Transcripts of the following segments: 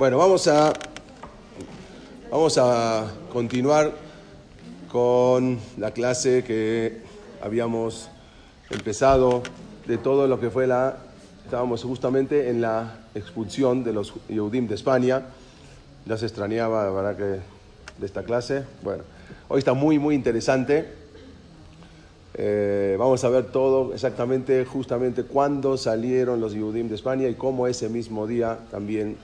Bueno, vamos a, vamos a continuar con la clase que habíamos empezado de todo lo que fue la... Estábamos justamente en la expulsión de los Yehudim de España. Ya se extrañaba, la verdad, que de esta clase. Bueno, hoy está muy, muy interesante. Eh, vamos a ver todo exactamente, justamente cuándo salieron los Yehudim de España y cómo ese mismo día también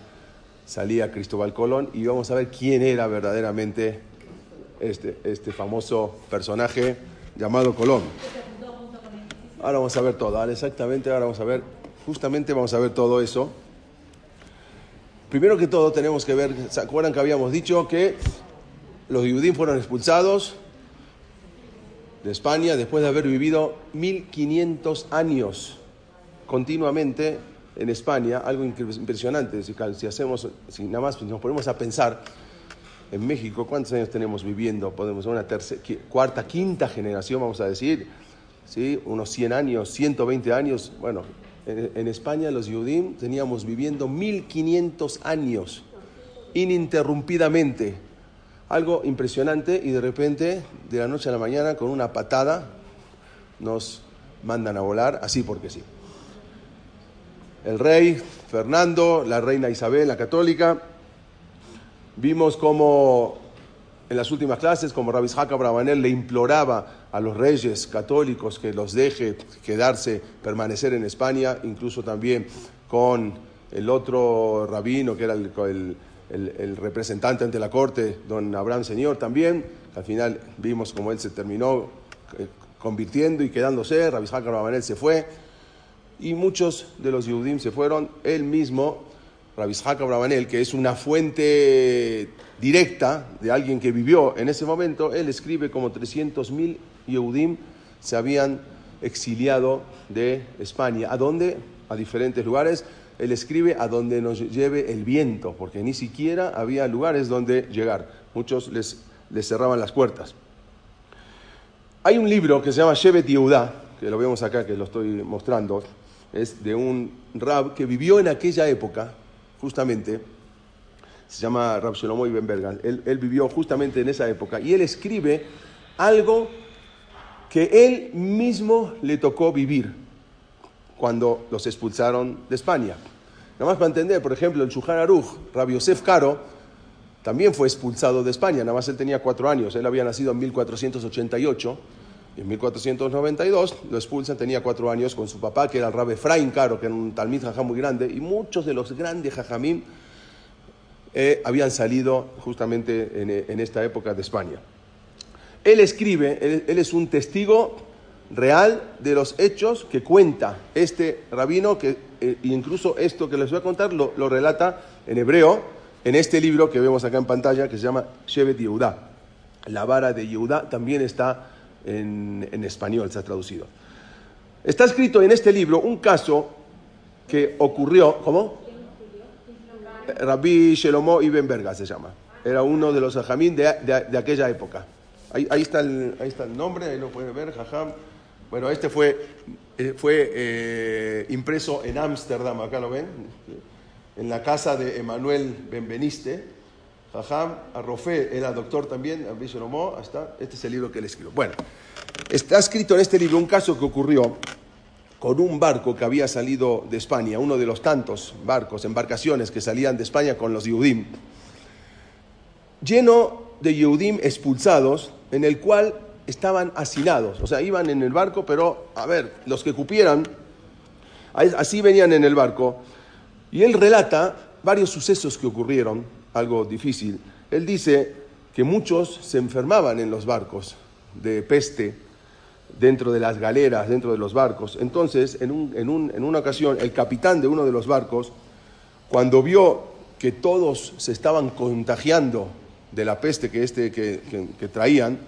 salía Cristóbal Colón y vamos a ver quién era verdaderamente este, este famoso personaje llamado Colón. Ahora vamos a ver todo, exactamente, ahora vamos a ver, justamente vamos a ver todo eso. Primero que todo tenemos que ver, ¿se acuerdan que habíamos dicho que los Yudim fueron expulsados de España después de haber vivido 1500 años continuamente en España, algo impresionante, si, hacemos, si nada más nos ponemos a pensar, en México, ¿cuántos años tenemos viviendo? Podemos una tercera, cuarta, quinta generación, vamos a decir, ¿sí? unos 100 años, 120 años. Bueno, en, en España los Yudim teníamos viviendo 1500 años, ininterrumpidamente. Algo impresionante y de repente, de la noche a la mañana, con una patada, nos mandan a volar, así porque sí el rey Fernando, la reina Isabel, la católica. Vimos cómo en las últimas clases, como Rabbi Jacob Brabanel le imploraba a los reyes católicos que los deje quedarse, permanecer en España, incluso también con el otro rabino que era el, representante ante la corte, don Abraham Señor también. Al final vimos cómo él se terminó eh, convirtiendo y quedándose, Rabbi Jacob Brabanel se fue y muchos de los Yehudim se fueron. Él mismo, Rabbi Brabanel, que es una fuente directa de alguien que vivió en ese momento, él escribe como 300.000 Yehudim se habían exiliado de España. ¿A dónde? A diferentes lugares. Él escribe a donde nos lleve el viento, porque ni siquiera había lugares donde llegar. Muchos les, cerraban las puertas. Hay un libro que se llama Shevet Yehuda, que lo vemos acá, que lo estoy mostrando, es de un rab que vivió en aquella época, justamente, se llama Rab Shlomo Ibn Bergan, él, vivió justamente en esa época, y él escribe algo que él mismo le tocó vivir cuando los expulsaron de España. Nada más para entender, por ejemplo, el Shuhan Aruch, Rabbi Yosef Caro, también fue expulsado de España, nada más él tenía cuatro años, él había nacido en 1488, en 1492 lo expulsan, tenía cuatro años con su papá, que era el Rabbe Efraín Caro, que era un talmid muy grande, y muchos de los grandes jajamim eh, habían salido justamente en, esta época de España. Él escribe, él, es un testigo real de los hechos que cuenta este rabino, que eh, incluso esto que les voy a contar lo, relata en hebreo, en este libro que vemos acá en pantalla, que se llama Shevet Yehuda. La vara de Yehuda también está en, español, se ha traducido. Está escrito en este libro un caso que ocurrió, ¿cómo? Rabbi Shelomo Ibn Berga se llama. Era uno de los jajamín de, de, aquella época. Ahí, ahí, está el, ahí está el nombre, ahí lo pueden ver, jajam. Bueno, este fue, eh, fue eh, impreso en Ámsterdam, acá lo ven, en la casa de Emanuel Benveniste. Jajam Arrofé era doctor también, hasta este es el libro que él escribió. Bueno, está escrito en este libro un caso que ocurrió con un barco que había salido de España, uno de los tantos barcos, embarcaciones que salían de España con los Yehudim, lleno de Yehudim expulsados, en el cual estaban hacinados, o sea, iban en el barco, pero a ver, los que cupieran, así venían en el barco, y él relata varios sucesos que ocurrieron algo difícil. Él dice que muchos se enfermaban en los barcos de peste, dentro de las galeras, dentro de los barcos. Entonces, en, una ocasión, el capitán de uno de los barcos cuando vio que todos se estaban contagiando de la peste que, este, que, que- traían,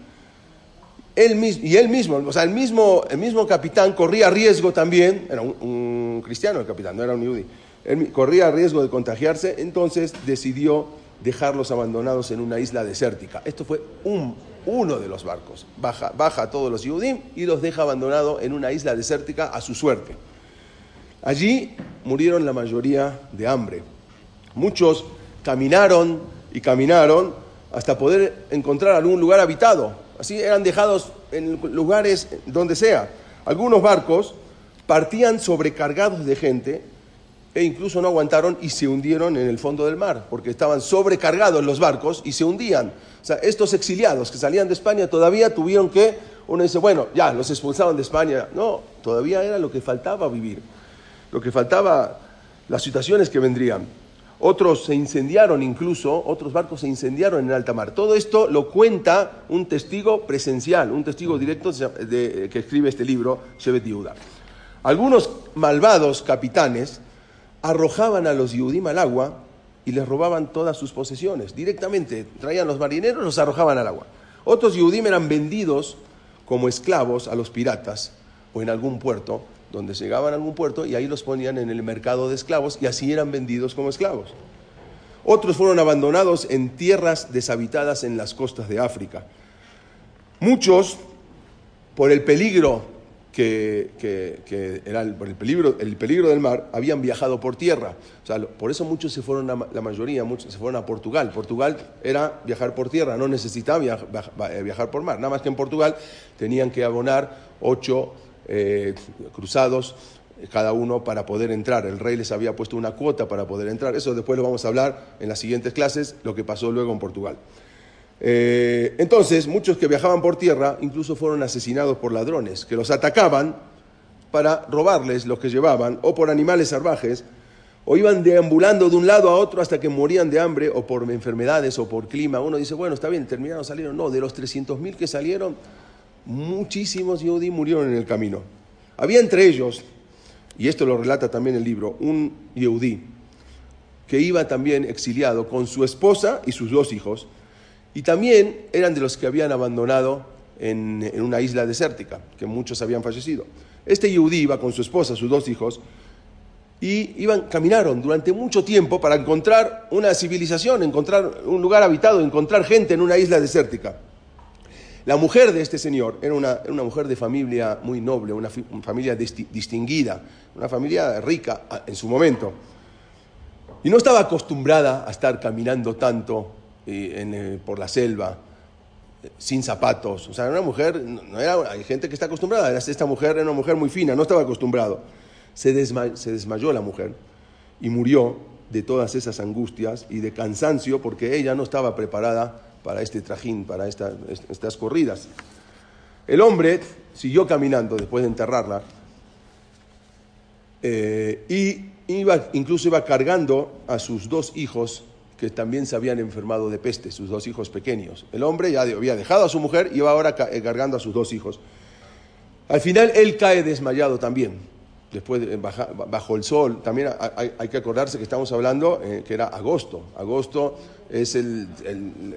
él mismo, y él mismo, o sea, el mismo, el mismo capitán corría riesgo también, era un, un cristiano el capitán, no era un yudí, él corría riesgo de contagiarse, entonces decidió dejarlos abandonados en una isla desértica. Esto fue un, uno de los barcos. Baja, baja a todos los yudim y los deja abandonados en una isla desértica a su suerte. Allí murieron la mayoría de hambre. Muchos caminaron y caminaron hasta poder encontrar algún lugar habitado. Así eran dejados en lugares donde sea. Algunos barcos partían sobrecargados de gente e incluso no aguantaron y se hundieron en el fondo del mar, porque estaban sobrecargados los barcos y se hundían. O sea, estos exiliados que salían de España todavía tuvieron que, uno dice, bueno, ya, los expulsaron de España. No, todavía era lo que faltaba vivir lo que faltaba, las situaciones que vendrían. Otros se incendiaron incluso, otros barcos se incendiaron en alta mar. Todo esto lo cuenta un testigo presencial, un testigo directo de- que escribe este libro, Shevet Yehuda. Algunos malvados capitanes arrojaban a los Yehudim al agua y les robaban todas sus posesiones. Directamente traían los marineros, los arrojaban al agua. Otros Yehudim eran vendidos como esclavos a los piratas o en algún puerto, donde llegaban a algún puerto y ahí los ponían en el mercado de esclavos y así eran vendidos como esclavos. Otros fueron abandonados en tierras deshabitadas en las costas de África. Muchos, por el peligro que, que- era el, el peligro, el peligro del mar, habían viajado por tierra. O sea, por eso muchos se fueron, a- la mayoría, muchos se fueron a Portugal. Portugal era viajar por tierra, no necesitaba viaj- viaj- eh, viajar por mar. Nada más que en Portugal tenían que abonar ocho eh, cruzados eh, cada uno para poder entrar. El rey les había puesto una cuota para poder entrar. Eso después lo vamos a hablar en las siguientes clases, lo que pasó luego en Portugal. Eh, entonces, muchos que viajaban por tierra incluso fueron asesinados por ladrones, que los atacaban para robarles lo que llevaban, o por animales salvajes, o iban deambulando de un lado a otro hasta que morían de hambre, o por enfermedades, o por clima. Uno dice, bueno, está bien, terminaron, salieron. No, de los 300.000 que salieron, muchísimos Yehudí murieron en el camino. Había entre ellos, y esto lo relata también el libro, un Yehudí que iba también exiliado con su esposa y sus dos hijos, y también eran de los que habían abandonado en, en una isla desértica, que muchos habían fallecido. Este Yehudí iba con su esposa, sus dos hijos, y iban, caminaron durante mucho tiempo para encontrar una civilización, encontrar un lugar habitado, encontrar gente en una isla desértica. La mujer de este señor era una, era una mujer de familia muy noble, una, familia disti- distinguida, una familia rica a- en su momento. Y no estaba acostumbrada a estar caminando tanto eh, por la selva, sin zapatos. O sea, una mujer, no era, hay gente que está acostumbrada, esta mujer era una mujer muy fina, no estaba acostumbrado. Se, desma- se desmayó la mujer y murió de todas esas angustias y de cansancio porque ella no estaba preparada para este trajín, para esta- est- estas corridas. El hombre siguió caminando después de enterrarla eh, y iba, incluso iba cargando a sus dos hijos que también se habían enfermado de peste, sus dos hijos pequeños. El hombre ya había dejado a su mujer y iba ahora eh, cargando a sus dos hijos. Al final él cae desmayado también, después de- bajo el sol. También hay, que acordarse que estamos hablando eh, que era agosto. Agosto es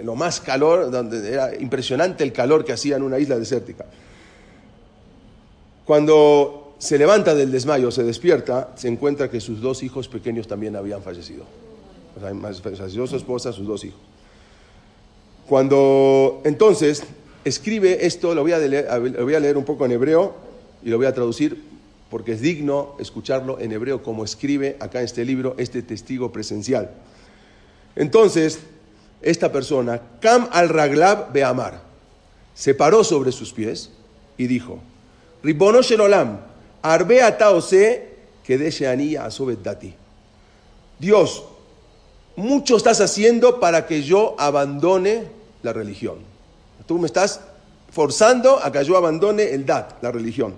lo más calor, donde era impresionante el calor que hacía en una isla desértica. Cuando se levanta del desmayo, se despierta, se encuentra que sus dos hijos pequeños también habían fallecido. O sea, su esposa, sus dos hijos. Cuando entonces escribe esto, lo voy, a leer, lo voy a leer un poco en hebreo y lo voy a traducir porque es digno escucharlo en hebreo como escribe acá en este libro este testigo presencial. Entonces, esta persona, Cam al Raglab Beamar, se paró sobre sus pies y dijo, Ribono shel olam, arbe ata ose que deshe ani asobet dati. Dios, mucho estás haciendo para que yo abandone la religión. Tú me estás forzando a que yo abandone el dat, la religión.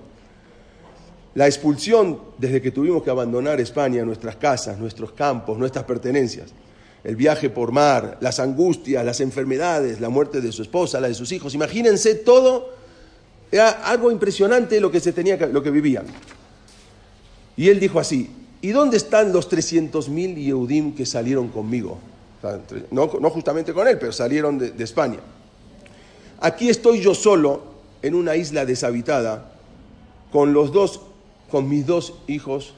La expulsión desde que tuvimos que abandonar España, nuestras casas, nuestros campos, nuestras pertenencias, el viaje por mar, las angustias, las enfermedades, la muerte de su esposa, la de sus hijos. Imagínense todo, era algo impresionante lo que se tenía lo que vivían. Y él dijo así: ¿y dónde están los 300.000 Yehudim que salieron conmigo? No, justamente con él, pero salieron de, España. Aquí estoy yo solo en una isla deshabitada con los dos, con mis dos hijos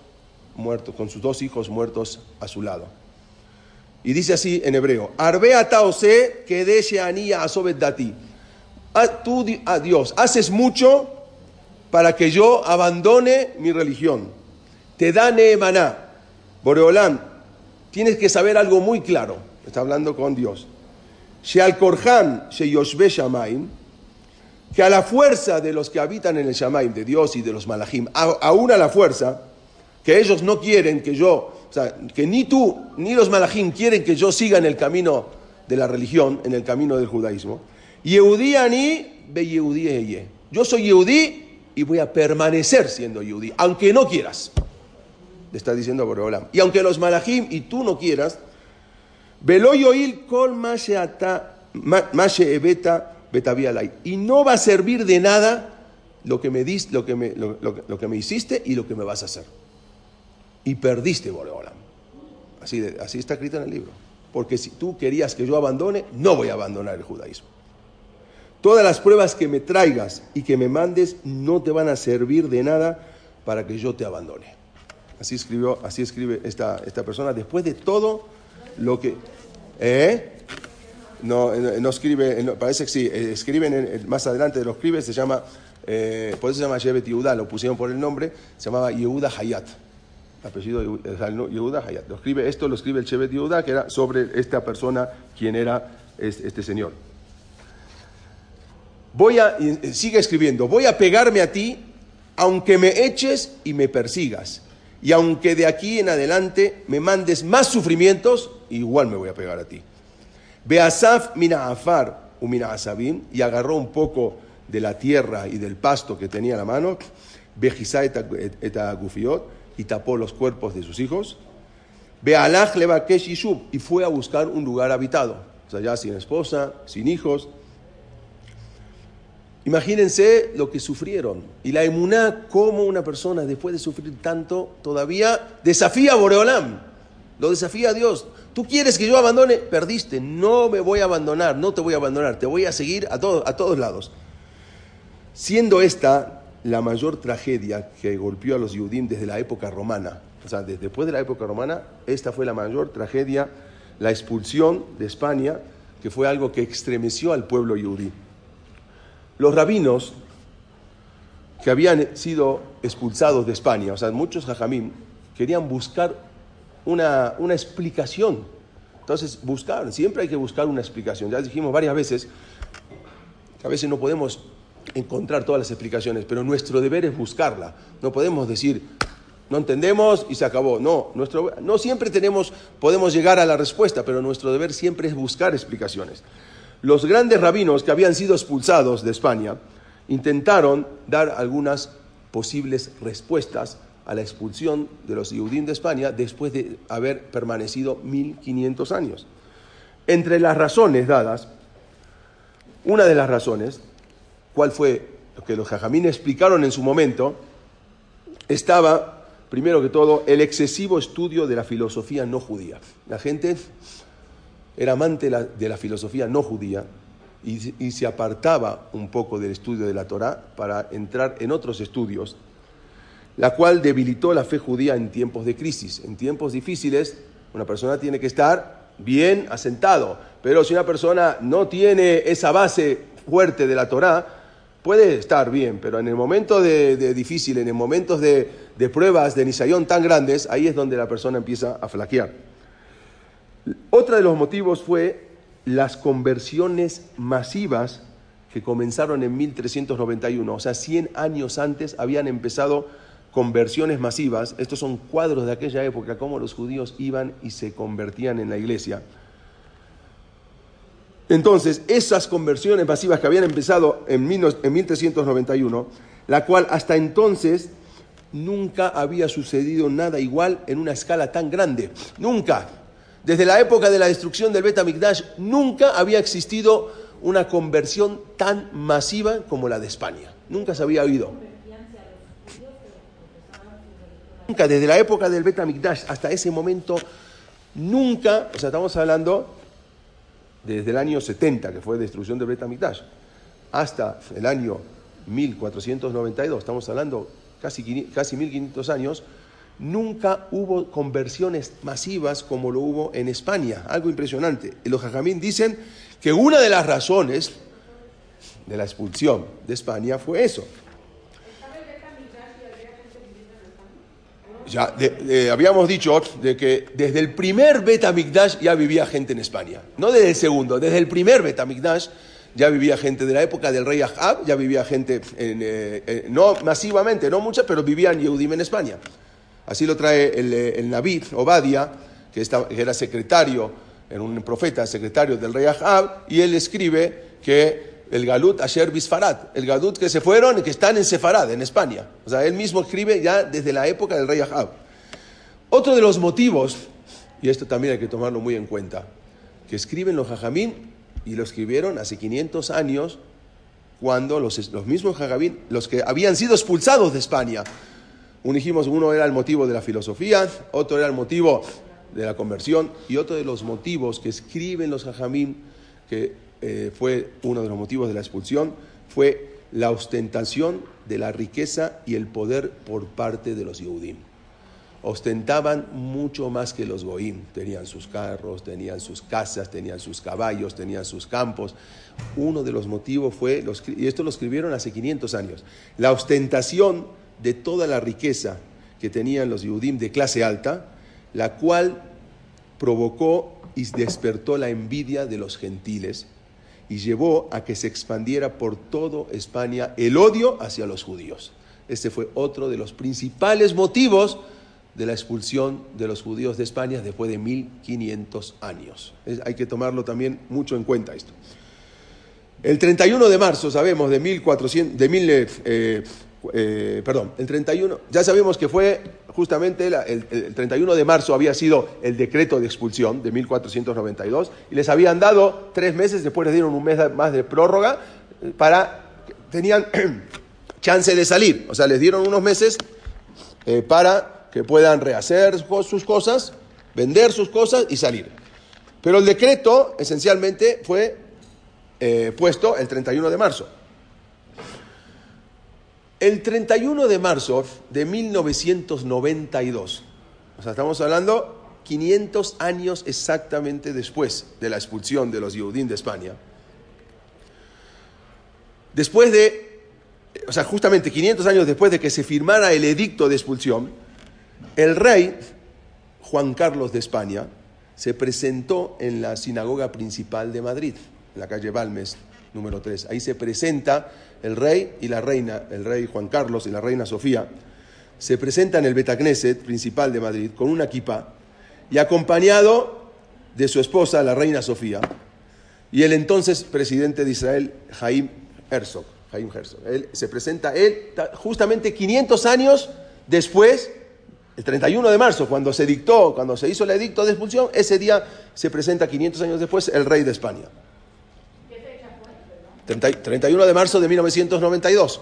muertos, con sus dos hijos muertos a su lado. Y dice así en hebreo, Arbea taose que deje anía asobet dati. Tú, a Dios, haces mucho para que yo abandone mi religión. Te da Nehemaná. Boreolán, tienes que saber algo muy claro. Está hablando con Dios. Sheal Sheyoshbe Shamaim, que a la fuerza de los que habitan en el Shamaim, de Dios y de los Malachim, aún a la fuerza, que ellos no quieren que yo, o sea, que ni tú ni los Malachim quieren que yo siga en el camino de la religión, en el camino del judaísmo. Yehudí ani be Yehudí Yo soy Yehudí y voy a permanecer siendo Yehudí, aunque no quieras. Está diciendo Boreolam. Y aunque los Malachim y tú no quieras, Veloyoil kol ebeta y no va a servir de nada lo que me, dis, lo que me, lo, que me hiciste y lo que me vas a hacer. Y perdiste, Boreolam. Así, así está escrito en el libro. Porque si tú querías que yo abandone, no voy a abandonar el judaísmo. Todas las pruebas que me traigas y que me mandes no te van a servir de nada para que yo te abandone. Así escribió, así escribe esta, esta persona después de todo lo que... ¿eh? no, no escribe, parece que sí, eh, escriben más adelante de los escribe, se llama, eh, por eso se llama Yevet Yehuda, lo pusieron por el nombre, se llamaba Yehuda Hayat. Apellido Yehuda Hayat. Lo escribe, esto lo escribe el Shevet Yehuda, que era sobre esta persona, quien era este, señor. Voy a, sigue escribiendo, voy a pegarme a ti, aunque me eches y me persigas. Y aunque de aquí en adelante me mandes más sufrimientos, igual me voy a pegar a ti. Beasaf mina afar mina asabim, y agarró un poco de la tierra y del pasto que tenía en la mano, Bejisa eta gufiot, y tapó los cuerpos de sus hijos. Bealach levakesh yishub, y fue a buscar un lugar habitado, o sea, ya sin esposa, sin hijos. Imagínense lo que sufrieron. Y la emuná, como una persona después de sufrir tanto, todavía desafía a Boreolam. Lo desafía a Dios. Tú quieres que yo abandone, perdiste. No me voy a abandonar, no te voy a abandonar, te voy a seguir a, a todos lados. Siendo esta la mayor tragedia que golpeó a los judíos desde la época romana, o sea, después de la época romana, esta fue la mayor tragedia, la expulsión de España, que fue algo que estremeció al pueblo judío. Los rabinos que habían sido expulsados de España, o sea, muchos jajamín, querían buscar una, explicación. Entonces, buscar, siempre hay que buscar una explicación. Ya dijimos varias veces que a veces no podemos encontrar todas las explicaciones, pero nuestro deber es buscarla. No podemos decir, no entendemos y se acabó. No, nuestro, no siempre tenemos, podemos llegar a la respuesta, pero nuestro deber siempre es buscar explicaciones. Los grandes rabinos que habían sido expulsados de España intentaron dar algunas posibles respuestas a la expulsión de los judíos de España después de haber permanecido 1500 años. Entre las razones dadas, una de las razones, cuál fue lo que los jajamín explicaron en su momento, estaba, primero que todo, el excesivo estudio de la filosofía no judía. La gente era amante de la filosofía no judía y, se apartaba un poco del estudio de la Torá para entrar en otros estudios la cual debilitó la fe judía en tiempos de crisis. En tiempos difíciles, una persona tiene que estar bien asentado, pero si una persona no tiene esa base fuerte de la Torá, puede estar bien, pero en el momento de, difícil, en el momentos de, de pruebas de Nisayón tan grandes, ahí es donde la persona empieza a flaquear. Otro de los motivos fue las conversiones masivas que comenzaron en 1391, o sea, 100 años antes habían empezado conversiones masivas, estos son cuadros de aquella época, cómo los judíos iban y se convertían en la iglesia. Entonces, esas conversiones masivas que habían empezado en 1391, la cual hasta entonces nunca había sucedido nada igual en una escala tan grande. Nunca. Desde la época de la destrucción del Bet nunca había existido una conversión tan masiva como la de España. Nunca se había oído. Nunca, desde la época del Bet HaMikdash hasta ese momento, nunca, o sea, estamos hablando desde el año 70, que fue destrucción del Bet HaMikdash, hasta el año 1492, estamos hablando casi, casi 1500 años, nunca hubo conversiones masivas como lo hubo en España. Algo impresionante. Los jajamín dicen que una de las razones de la expulsión de España fue eso. Ya habíamos dicho de que desde el primer Betamigdash ya vivía gente en España. No desde el segundo, desde el primer Betamigdash ya vivía gente de la época del rey Ahab, ya vivía gente, eh, eh, no masivamente, no mucha, pero vivían Yehudim en España. Así lo trae el, eh, el Naví Obadia, que, era secretario, era un profeta, secretario del rey Ahab, y él escribe que el Galut Asher Bisfarat, el Galut que se fueron y que están en Sefarad, en España. O sea, él mismo escribe ya desde la época del rey Ahab. Otro de los motivos, y esto también hay que tomarlo muy en cuenta, que escriben los Jajamín y lo escribieron hace 500 años, cuando los, los mismos Jajamín, los que habían sido expulsados de España, dijimos, uno era el motivo de la filosofía, otro era el motivo de la conversión, y otro de los motivos que escriben los Jajamín, que eh, fue uno de los motivos de la expulsión, fue la ostentación de la riqueza y el poder por parte de los Yehudim. Ostentaban mucho más que los Goim. Tenían sus carros, tenían sus casas, tenían sus caballos, tenían sus campos. Uno de los motivos fue, y esto lo escribieron hace 500 años, la ostentación de toda la riqueza que tenían los Yehudim de clase alta, la cual provocó y despertó la envidia de los gentiles y llevó a que se expandiera por toda España el odio hacia los judíos. Este fue otro de los principales motivos de la expulsión de los judíos de España después de 1500 años. hay que tomarlo también mucho en cuenta esto. El 31 de marzo, sabemos, de 1400, de eh, eh, perdón, el 31, ya sabemos que fue justamente el, 31 de marzo había sido el decreto de expulsión de 1492 y les habían dado tres meses, después les dieron un mes más de prórroga eh, para, tenían chance de salir, o sea, les dieron unos meses eh, para que puedan rehacer sus cosas, vender sus cosas y salir. Pero el decreto esencialmente fue puesto el 31 de marzo. El 31 de marzo de 1992, o sea, estamos hablando 500 años exactamente después de la expulsión de los Yehudim de España, después de, o sea, justamente 500 años después de que se firmara el edicto de expulsión, el rey Juan Carlos de España se presentó en la sinagoga principal de Madrid, en la calle Balmes, número 3. Ahí se presenta el rey y la reina, el rey Juan Carlos y la reina Sofía, se presentan en el Betacneset principal de Madrid con una equipa y acompañado de su esposa, la reina Sofía, y el entonces presidente de Israel, Jaim Herzog. Jaim Herzog. Él, se presenta él justamente 500 años después, el 31 de marzo, cuando se dictó, cuando se hizo el edicto de expulsión, ese día se presenta 500 años después el rey de España. 31 de marzo de 1992.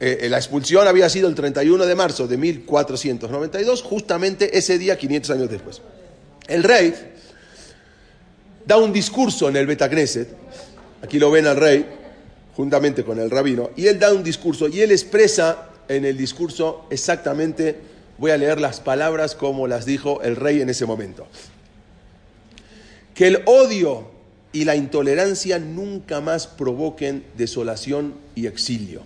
Eh, eh, la expulsión había sido el 31 de marzo de 1492, justamente ese día, 500 años después. El rey da un discurso en el Betacneset, aquí lo ven al rey, juntamente con el rabino, y él da un discurso y él expresa en el discurso exactamente, voy a leer las palabras como las dijo el rey en ese momento, que el odio y la intolerancia nunca más provoquen desolación y exilio.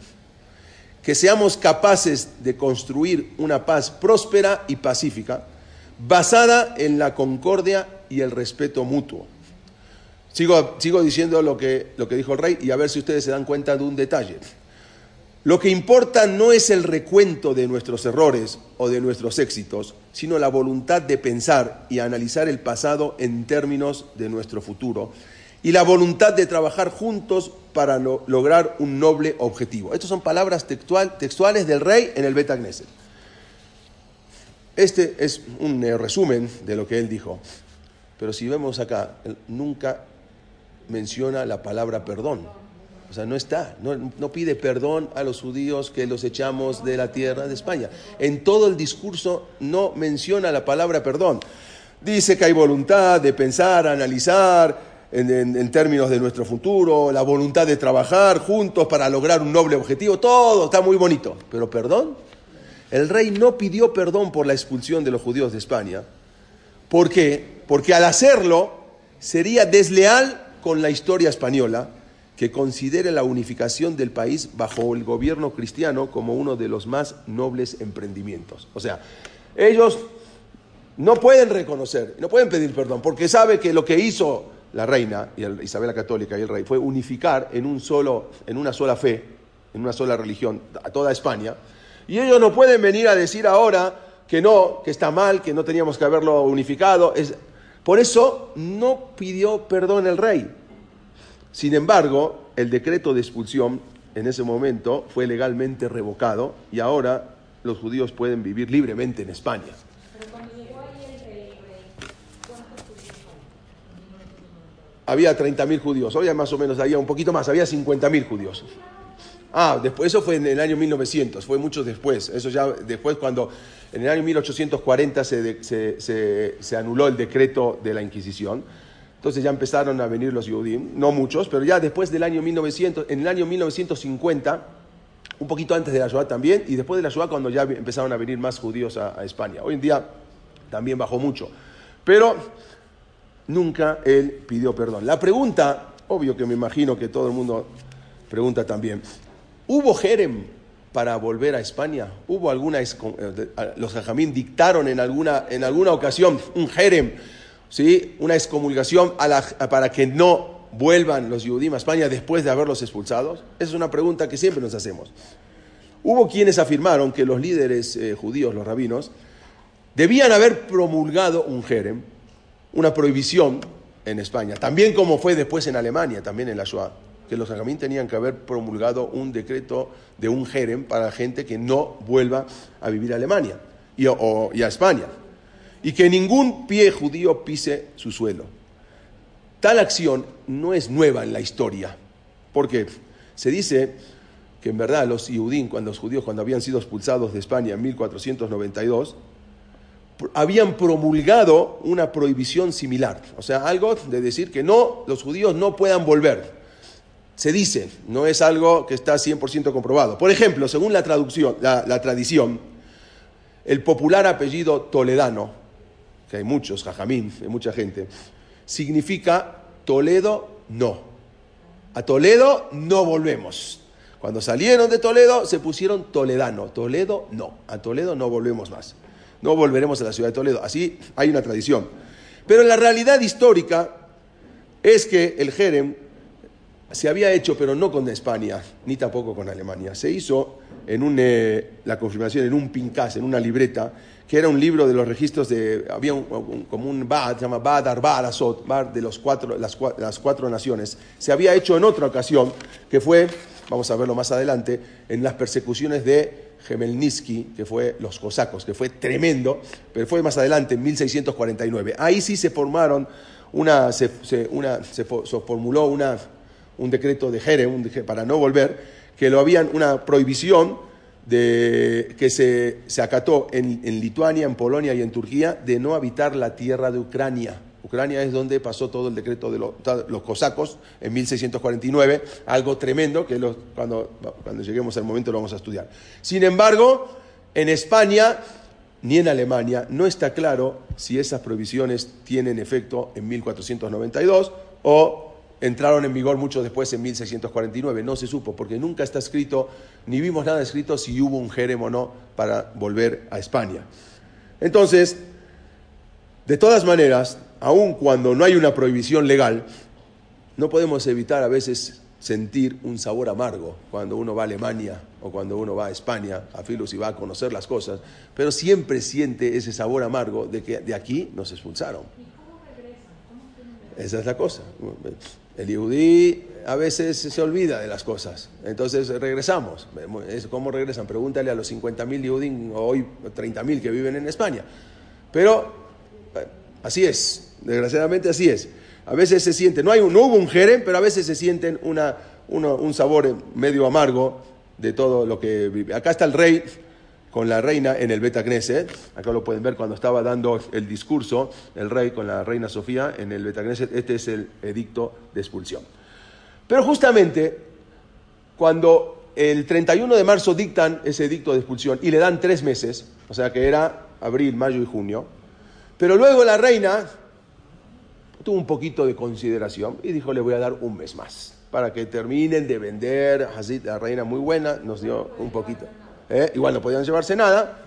Que seamos capaces de construir una paz próspera y pacífica, basada en la concordia y el respeto mutuo. Sigo, sigo diciendo lo que, lo que dijo el rey y a ver si ustedes se dan cuenta de un detalle. Lo que importa no es el recuento de nuestros errores o de nuestros éxitos, sino la voluntad de pensar y analizar el pasado en términos de nuestro futuro y la voluntad de trabajar juntos para lograr un noble objetivo. Estas son palabras textuales del rey en el Bet Este es un eh, resumen de lo que él dijo. Pero si vemos acá, él nunca menciona la palabra perdón. O sea, no está, no, pide perdón a los judíos que los echamos de la tierra de España. En todo el discurso no menciona la palabra perdón. Dice que hay voluntad de pensar, analizar en, términos de nuestro futuro, la voluntad de trabajar juntos para lograr un noble objetivo, todo está muy bonito. Pero perdón, el rey no pidió perdón por la expulsión de los judíos de España. ¿Por qué? Porque al hacerlo sería desleal con la historia española que considere la unificación del país bajo el gobierno cristiano como uno de los más nobles emprendimientos. O sea, ellos no pueden reconocer, no pueden pedir perdón, porque sabe que lo que hizo la reina y Isabel la Católica y el rey fue unificar en, un solo, en una sola fe, en una sola religión, a toda España. Y ellos no pueden venir a decir ahora que no, que está mal, que no teníamos que haberlo unificado. Es, por eso no pidió perdón el rey. Sin embargo, el decreto de expulsión en ese momento fue legalmente revocado y ahora los judíos pueden vivir libremente en España. Pero cuando llegó ahí el rey, ¿cuántos judíos Había 30.000 judíos, hoy más o menos había un poquito más, había 50.000 judíos. Ah, después, eso fue en el año 1900, fue mucho después. Eso ya después cuando en el año 1840 se, se, se anuló el decreto de la Inquisición entonces ya empezaron a venir los Yehudim, no muchos, pero ya después del año 1900, en el año 1950, un poquito antes de la Shoah también, y después de la Shoah cuando ya empezaron a venir más judíos a, España. Hoy en día también bajó mucho, pero nunca él pidió perdón. La pregunta, obvio que me imagino que todo el mundo pregunta también, ¿hubo Jerem para volver a España? ¿Hubo alguna, eh, los Jajamín dictaron en alguna, en alguna ocasión un Jerem? ¿Sí? una excomulgación para que no vuelvan los Yudim a España después de haberlos expulsados? Esa es una pregunta que siempre nos hacemos. Hubo quienes afirmaron que los líderes eh, judíos, los rabinos, debían haber promulgado un jerem, una prohibición en España, también como fue después en Alemania, también en la Shoah, que los jajamín tenían que haber promulgado un decreto de un jerem para la gente que no vuelva a vivir a Alemania y a España y que ningún pie judío pise su suelo. Tal acción no es nueva en la historia, porque se dice que en verdad los judíos, cuando los judíos cuando habían sido expulsados de España en 1492, habían promulgado una prohibición similar, o sea, algo de decir que no, los judíos no puedan volver. Se dice, no es algo que está 100% comprobado. Por ejemplo, según la, traducción, la tradición, el popular apellido toledano, que hay muchos, Jajamín, hay mucha gente, significa Toledo no. A Toledo no volvemos. Cuando salieron de Toledo se pusieron Toledano. Toledo no. A Toledo no volvemos más. No volveremos a la ciudad de Toledo. Así hay una tradición. Pero la realidad histórica es que el Jerem se había hecho, pero no con España, ni tampoco con Alemania. Se hizo en un, eh, la confirmación en un pincas, en una libreta, que era un libro de los registros de, había un, como un Bad, se llama Bad Arba Bad de los cuatro, las, las, cuatro naciones. Se había hecho en otra ocasión, que fue, vamos a verlo más adelante, en las persecuciones de Gemelnitsky, que fue los cosacos, que fue tremendo, pero fue más adelante, en 1649. Ahí sí se formaron una, se, una, se, formuló una, un decreto de Jere, para no volver, que lo habían una prohibición de, que se, se acató en, en, Lituania, en Polonia y en Turquía de no habitar la tierra de Ucrania. Ucrania es donde pasó todo el decreto de los, cosacos en 1649, algo tremendo que cuando, cuando lleguemos al momento lo vamos a estudiar. Sin embargo, en España ni en Alemania no está claro si esas prohibiciones tienen efecto en 1492 o entraron en vigor mucho después en 1649. No se supo, porque nunca está escrito, ni vimos nada escrito si hubo un jerem o no para volver a España. Entonces, de todas maneras, aun cuando no hay una prohibición legal, no podemos evitar a veces sentir un sabor amargo cuando uno va a Alemania o cuando uno va a España, a Filos y va a conocer las cosas, pero siempre siente ese sabor amargo de que de aquí nos expulsaron. Esa es la cosa. El yudí a veces se olvida de las cosas. Entonces regresamos. ¿Cómo regresan? Pregúntale a los 50.000 yudí o hoy 30.000 que viven en España. Pero así es. Desgraciadamente así es. A veces se siente, no, hay, no hubo un jerem, pero a veces se sienten una, un sabor medio amargo de todo lo que vive. Acá está el rey con la reina en el Beta Knesset. Acá lo pueden ver cuando estaba dando el discurso el rey con la reina Sofía en el Beta Knesset. Este es el edicto de expulsión. Pero justamente cuando el 31 de marzo dictan ese edicto de expulsión y le dan tres meses, o sea que era abril, mayo y junio, pero luego la reina tuvo un poquito de consideración y dijo, le voy a dar un mes más para que terminen de vender. Así, la reina muy buena nos dio un poquito. ¿Eh? Igual no podían llevarse nada.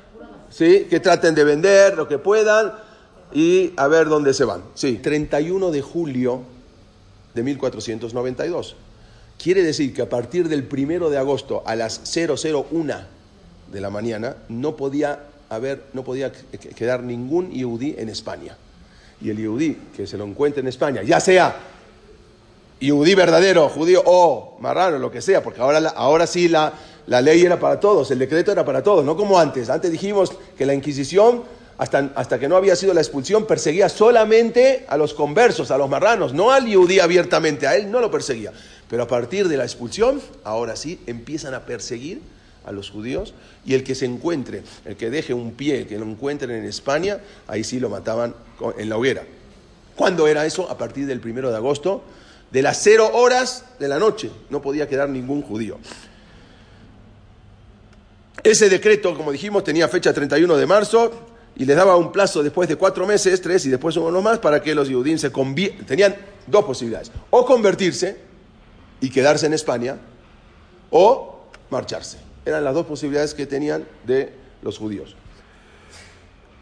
¿sí? Que traten de vender lo que puedan y a ver dónde se van. Sí, 31 de julio de 1492. Quiere decir que a partir del 1 de agosto a las 001 de la mañana no podía haber, no podía quedar ningún yudí en España. Y el yudí que se lo encuentre en España, ya sea yudí verdadero, judío o marrano, lo que sea, porque ahora, ahora sí la, la ley era para todos, el decreto era para todos, no como antes. Antes dijimos que la Inquisición, hasta, hasta que no había sido la expulsión, perseguía solamente a los conversos, a los marranos, no al yudí abiertamente, a él no lo perseguía. Pero a partir de la expulsión, ahora sí, empiezan a perseguir a los judíos y el que se encuentre, el que deje un pie, que lo encuentren en España, ahí sí lo mataban en la hoguera. ¿Cuándo era eso? A partir del primero de agosto, de las cero horas de la noche, no podía quedar ningún judío. Ese decreto, como dijimos, tenía fecha 31 de marzo y les daba un plazo después de cuatro meses, tres y después uno más, para que los judíos se conviertan. Tenían dos posibilidades, o convertirse y quedarse en España, o marcharse. Eran las dos posibilidades que tenían de los judíos.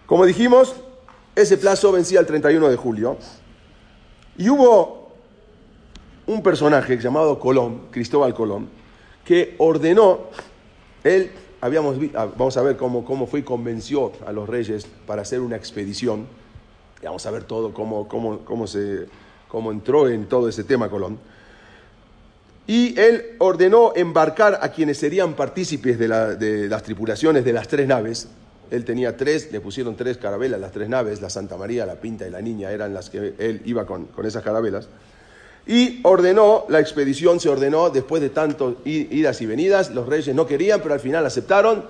Como dijimos, ese plazo vencía el 31 de julio y hubo un personaje llamado Colón, Cristóbal Colón, que ordenó, él, ah, vamos a ver cómo, cómo fue y convenció a los reyes para hacer una expedición, y vamos a ver todo, cómo, cómo, cómo, se, cómo entró en todo ese tema Colón. Y él ordenó embarcar a quienes serían partícipes de, las tripulaciones de las tres naves. Él tenía tres, le pusieron tres carabelas, las tres naves, la Santa María, la Pinta y la Niña, eran las que él iba con, esas carabelas. Y ordenó, la expedición se ordenó después de tantas idas y venidas, los reyes no querían, pero al final aceptaron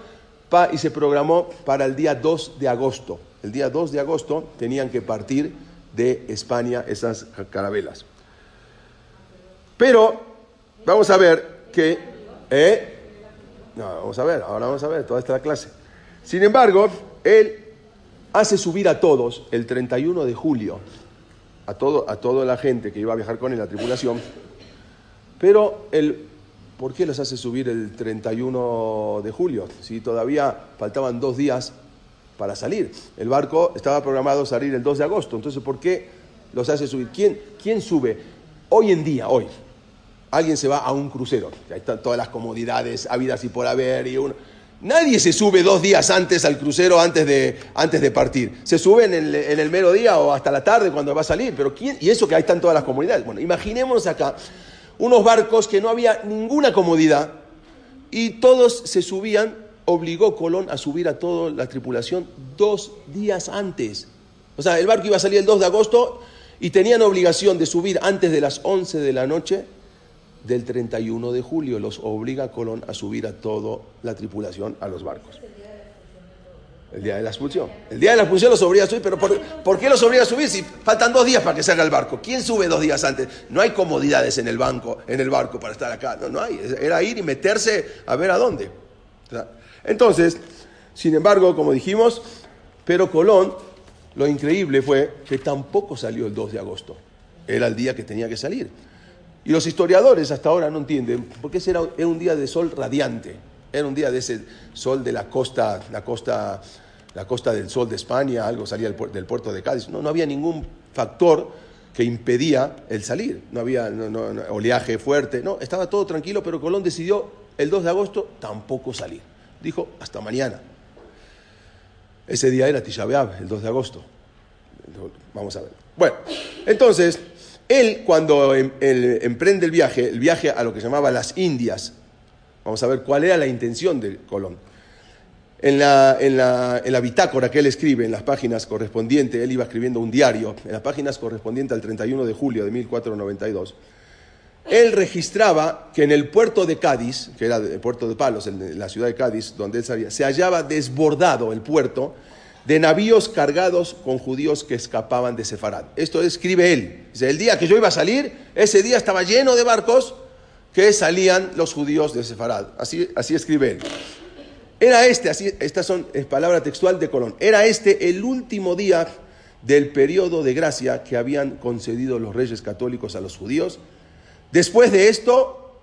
y se programó para el día 2 de agosto. El día 2 de agosto tenían que partir de España esas carabelas. Pero Vamos a ver que... ¿eh? No, vamos a ver, ahora vamos a ver toda esta clase. Sin embargo, él hace subir a todos el 31 de julio, a, todo, a toda la gente que iba a viajar con él, la tripulación, pero él, ¿por qué los hace subir el 31 de julio? Si todavía faltaban dos días para salir. El barco estaba programado a salir el 2 de agosto, entonces ¿por qué los hace subir? ¿Quién, quién sube? Hoy en día, hoy, alguien se va a un crucero, ahí están todas las comodidades habidas y por haber, y nadie se sube dos días antes al crucero antes de, antes de partir. Se sube en el, en el, mero día o hasta la tarde cuando va a salir, pero ¿quién? Y eso que ahí están todas las comodidades. Bueno, imaginémonos acá unos barcos que no había ninguna comodidad y todos se subían, obligó Colón a subir a toda la tripulación dos días antes. O sea, el barco iba a salir el 2 de agosto y tenían obligación de subir antes de las 11 de la noche del 31 de julio. Los obliga a Colón a subir a toda la tripulación a los barcos. El día de la expulsión. El día de la expulsión los obliga a subir, pero ¿por, qué los obliga a subir si faltan dos días para que salga el barco? ¿Quién sube dos días antes? No hay comodidades en el, banco, en el barco para estar acá. No, no hay. Era ir y meterse a ver a dónde. Entonces, sin embargo, como dijimos, pero Colón, lo increíble fue que tampoco salió el 2 de agosto. Era el día que tenía que salir. Y los historiadores hasta ahora no entienden, porque ese era, un día de sol radiante, era un día de ese sol de la costa, la costa, la costa del sol de España, algo salía del, puerto de Cádiz. No, no había ningún factor que impedía el salir, no había oleaje fuerte, no, estaba todo tranquilo, pero Colón decidió el 2 de agosto tampoco salir. Dijo, hasta mañana. Ese día era Tisha el 2 de agosto. Vamos a ver. Bueno, entonces, él, cuando em, emprende el viaje, el viaje a lo que llamaba las Indias, vamos a ver cuál era la intención de Colón. En la, en, la, bitácora que él escribe, en las páginas correspondientes, él iba escribiendo un diario, en las páginas correspondientes al 31 de julio de 1492, él registraba que en el puerto de Cádiz, que era el puerto de Palos, en la ciudad de Cádiz, donde él sabía, se hallaba desbordado el puerto de navíos cargados con judíos que escapaban de Sefarad. Esto escribe él. Dice, el día que yo iba a salir, ese día estaba lleno de barcos que salían los judíos de Sefarad. Así, así escribe él. Era este, así, estas son palabras textual de Colón, era este el último día del periodo de gracia que habían concedido los reyes católicos a los judíos Después de esto,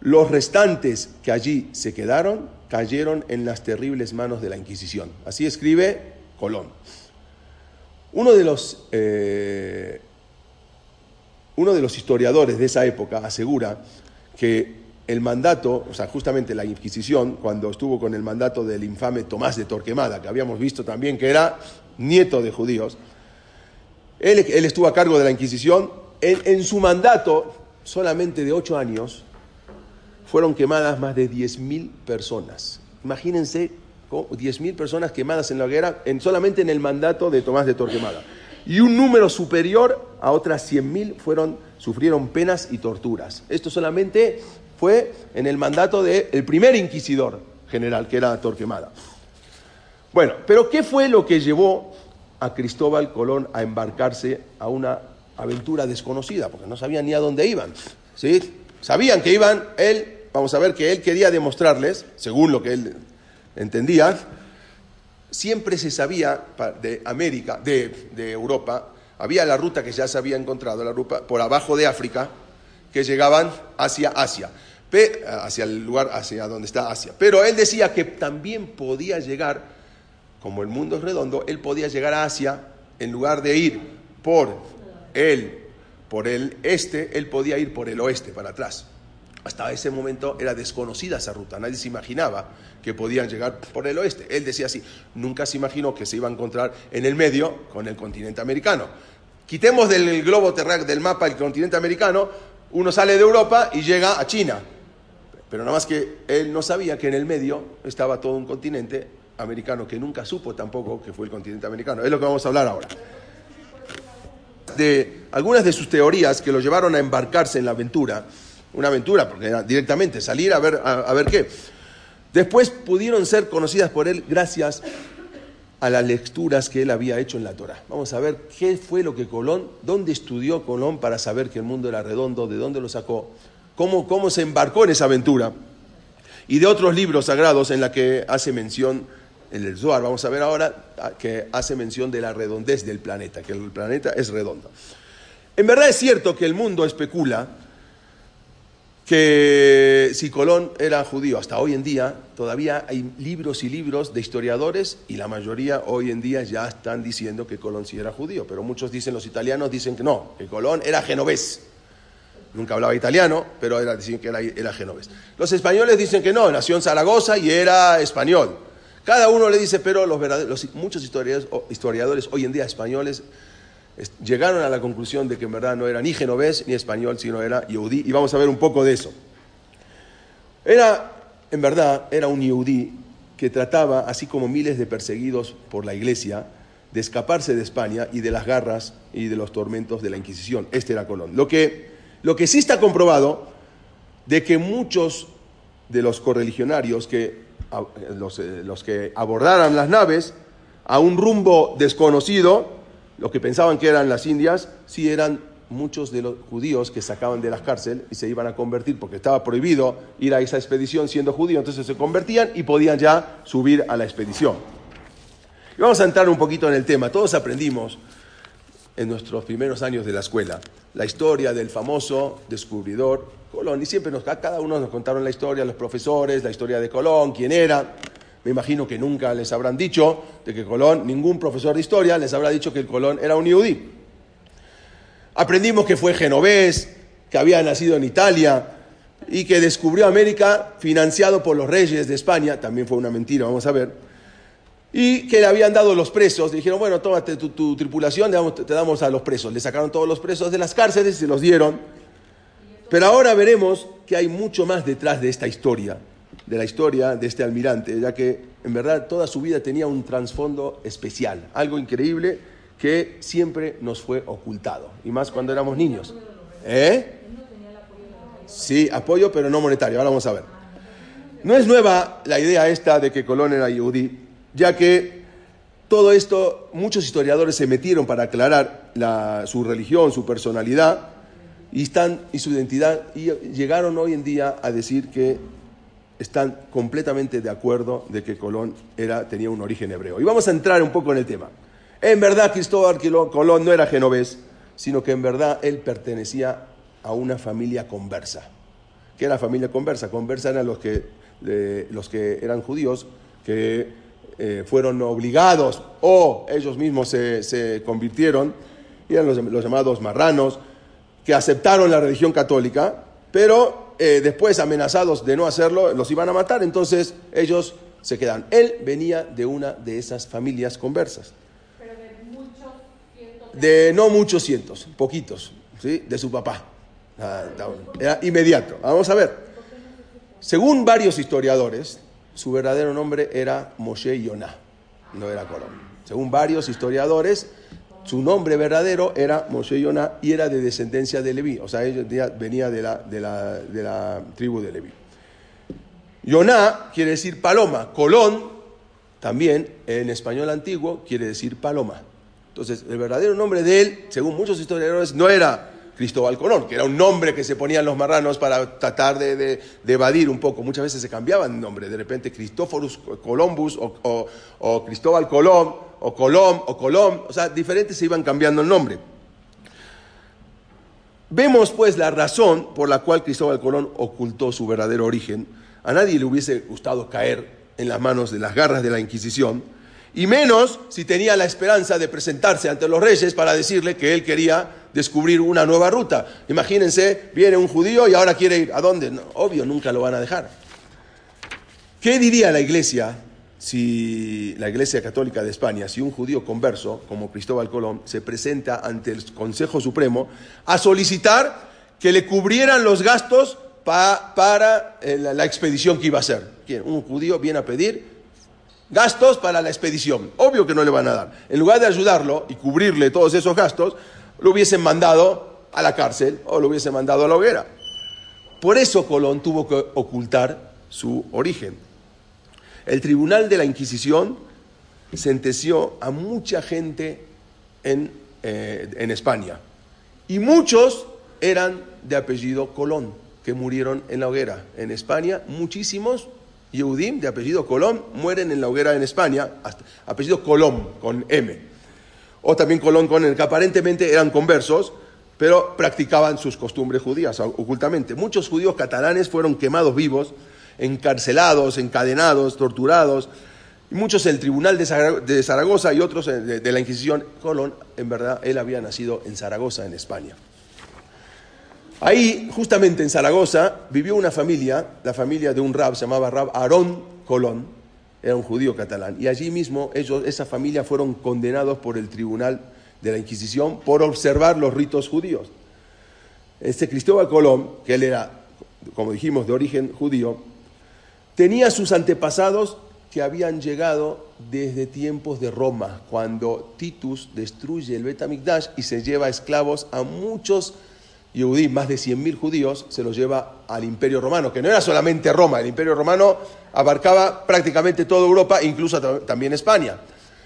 los restantes que allí se quedaron cayeron en las terribles manos de la Inquisición. Así escribe Colón. Uno de los, eh, uno de los historiadores de esa época asegura que el mandato, o sea, justamente la Inquisición, cuando estuvo con el mandato del infame Tomás de Torquemada, que habíamos visto también que era nieto de judíos, él, estuvo a cargo de la Inquisición, en su mandato solamente de ocho años, fueron quemadas más de 10.000 personas. Imagínense 10.000 personas quemadas en la hoguera en, solamente en el mandato de Tomás de Torquemada. Y un número superior a otras 100.000 fueron, sufrieron penas y torturas. Esto solamente fue en el mandato del primer inquisidor general, que era Torquemada. Bueno, pero ¿qué fue lo que llevó a Cristóbal Colón a embarcarse a una aventura desconocida, porque no sabían ni a dónde iban. ¿sí? Sabían que iban, él, vamos a ver que él quería demostrarles, según lo que él entendía, siempre se sabía de América, de, Europa, había la ruta que ya se había encontrado, la ruta por abajo de África, que llegaban hacia Asia, hacia el lugar hacia donde está Asia. Pero él decía que también podía llegar, como el mundo es redondo, él podía llegar a Asia en lugar de ir por él por el este, él podía ir por el oeste, para atrás. Hasta ese momento era desconocida esa ruta, nadie se imaginaba que podían llegar por el oeste. Él decía así, nunca se imaginó que se iba a encontrar en el medio con el continente americano. Quitemos del globo terráqueo, del mapa, el continente americano, uno sale de Europa y llega a China. Pero nada más que él no sabía que en el medio estaba todo un continente americano que nunca supo tampoco que fue el continente americano. Es lo que vamos a hablar ahora de algunas de sus teorías que lo llevaron a embarcarse en la aventura, una aventura, porque era directamente salir a ver, a, ver qué. Después pudieron ser conocidas por él gracias a las lecturas que él había hecho en la Torah. Vamos a ver qué fue lo que Colón, dónde estudió Colón para saber que el mundo era redondo, de dónde lo sacó, cómo, cómo se embarcó en esa aventura. Y de otros libros sagrados en la que hace mención en el Zohar, vamos a ver ahora, ah, que hace mención de la redondez del planeta, que el planeta es redondo. En verdad es cierto que el mundo especula que si Colón era judío, hasta hoy en día todavía hay libros y libros de historiadores y la mayoría hoy en día ya están diciendo que Colón sí era judío, pero muchos dicen, los italianos dicen que no, que Colón era genovés. Nunca hablaba italiano, pero era, que era, era genovés. Los españoles dicen que no, nació en Zaragoza y era español. Cada uno le dice, pero los, muchos historiadores, hoy en día españoles llegaron a la conclusión de que en verdad no era ni genovés ni español, sino era yudí, y vamos a ver un poco de eso. Era, en verdad, era un yudí que trataba, así como miles de perseguidos por la iglesia, de escaparse de España y de las garras y de los tormentos de la Inquisición. Este era Colón. Lo que, lo que sí está comprobado de que muchos de los correligionarios que los, eh, los que abordaran las naves a un rumbo desconocido, los que pensaban que eran las Indias, sí eran muchos de los judíos que sacaban de las cárceles y se iban a convertir, porque estaba prohibido ir a esa expedición siendo judío, entonces se convertían y podían ya subir a la expedición. Y vamos a entrar un poquito en el tema. Todos aprendimos en nuestros primeros años de la escuela la historia del famoso descubridor Colón. Y siempre nos, cada uno nos contaron la historia, los profesores, la historia de Colón, quién era. Me imagino que nunca les habrán dicho de que Colón, ningún profesor de historia les habrá dicho que el Colón era un yudí. Aprendimos que fue genovés, que había nacido en Italia y que descubrió América financiado por los reyes de España. También fue una mentira, vamos a ver y que le habían dado los presos. Le dijeron, bueno, tómate tu, tripulación, te damos, a los presos. Le sacaron todos los presos de las cárceles y se los dieron. Pero ahora veremos que hay mucho más detrás de esta historia, de la historia de este almirante, ya que en verdad toda su vida tenía un trasfondo especial, algo increíble que siempre nos fue ocultado, y más cuando éramos niños. ¿Eh? Sí, apoyo, pero no monetario. Ahora vamos a ver. No es nueva la idea esta de que Colón era yudí, ya que todo esto, muchos historiadores se metieron para aclarar su religión, su personalidad y, están, y su identidad, y llegaron hoy en día a decir que están completamente de acuerdo de que Colón era, tenía un origen hebreo. Y vamos a entrar un poco en el tema. En verdad, Cristóbal Colón no era genovés, sino que en verdad él pertenecía a una familia conversa. ¿Qué era familia conversa? Conversa eran los que, los que eran judíos que eh, fueron obligados o ellos mismos se, convirtieron, y eran los, llamados marranos, que aceptaron la religión católica, pero eh, después amenazados de no hacerlo, los iban a matar, entonces ellos se quedan. Él venía de una de esas familias conversas. Pero de muchos cientos. De no muchos cientos, poquitos, ¿sí? de su papá. Ah, era inmediato. Vamos a ver. Según varios historiadores, su verdadero nombre era Moshe Yonah, no era Colón. Según varios historiadores, su nombre verdadero era Moshe Yonah y era de descendencia de Leví, o sea, venía de la, de la, de la tribu de Leví. Yonah quiere decir paloma, Colón también en español antiguo quiere decir paloma. Entonces, el verdadero nombre de él, según muchos historiadores, no era Cristóbal Colón, que era un nombre que se ponían los marranos para tratar de, evadir un poco. Muchas veces se cambiaban nombre, de repente Cristóforus Columbus o, Cristóbal Colón o Colón o Colón, o sea, diferentes se iban cambiando el nombre. Vemos pues la razón por la cual Cristóbal Colón ocultó su verdadero origen. A nadie le hubiese gustado caer en las manos de las garras de la Inquisición, y menos si tenía la esperanza de presentarse ante los reyes para decirle que él quería descubrir una nueva ruta. Imagínense, viene un judío y ahora quiere ir. ¿A dónde? obvio, nunca lo van a dejar. ¿Qué diría la iglesia si la Iglesia Católica de España, si un judío converso como Cristóbal Colón se presenta ante el Consejo Supremo a solicitar que le cubrieran los gastos para eh, la, expedición que iba a hacer? Un judío viene a pedir gastos para la expedición. Obvio que no le van a dar. En lugar de ayudarlo y cubrirle todos esos gastos, lo hubiesen mandado a la cárcel o lo hubiesen mandado a la hoguera. Por eso Colón tuvo que ocultar su origen. El tribunal de la Inquisición sentenció a mucha gente en, eh, en España y muchos eran de apellido Colón, que murieron en la hoguera. En España, muchísimos Yehudim de apellido Colón mueren en la hoguera en España, apellido Colón, con M o también Colón con el que aparentemente eran conversos, pero practicaban sus costumbres judías ocultamente. Muchos judíos catalanes fueron quemados vivos, encarcelados, encadenados, torturados, muchos en el tribunal de Zaragoza y otros de la Inquisición. Colón, en verdad, él había nacido en Zaragoza, en España. Ahí, justamente en Zaragoza, vivió una familia, la familia de un rab, se llamaba Rab Aarón Colón, era un judío catalán. Y allí mismo ellos, esa familia fueron condenados por el tribunal de la Inquisición por observar los ritos judíos. Este Cristóbal Colón, que él era, como dijimos, de origen judío, tenía sus antepasados que habían llegado desde tiempos de Roma, cuando Titus destruye el Betamigdash y se lleva esclavos a muchos Yehudí, más de 100.000 judíos, se los lleva al Imperio Romano, que no era solamente Roma, el Imperio Romano abarcaba prácticamente toda Europa, incluso también España.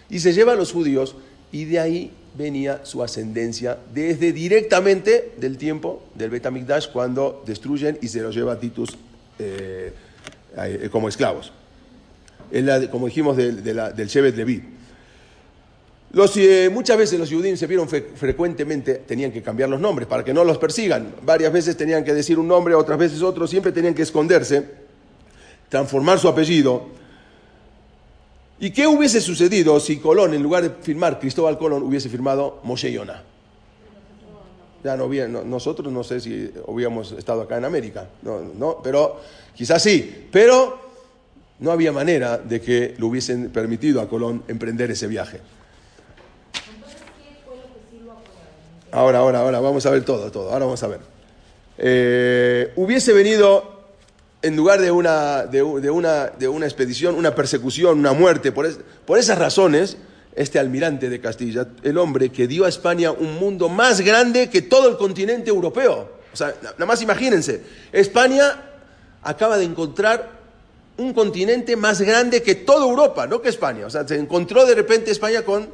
Y se lleva a los judíos y de ahí venía su ascendencia desde directamente del tiempo del Betamigdash cuando destruyen y se los lleva a Titus eh, eh, como esclavos. como dijimos del, del Shevet Leví. Los, eh, muchas veces los judíos se vieron frecuentemente, tenían que cambiar los nombres para que no los persigan. Varias veces tenían que decir un nombre, otras veces otro, siempre tenían que esconderse, transformar su apellido. ¿Y qué hubiese sucedido si Colón, en lugar de firmar Cristóbal Colón, hubiese firmado Moshe Yonah? Ya no, nosotros no sé si hubiéramos estado acá en América, no, no, pero quizás sí, pero no había manera de que le hubiesen permitido a Colón emprender ese viaje. Ahora, ahora, ahora, vamos a ver todo, todo. Ahora vamos a ver. Eh, hubiese venido, en lugar de una, de, una, de una expedición, una persecución, una muerte, por, por esas razones, este almirante de Castilla, el hombre que dio a España un mundo más grande que todo el continente europeo. O sea, nada más imagínense, España acaba de encontrar un continente más grande que toda Europa, no que España. O sea, se encontró de repente España con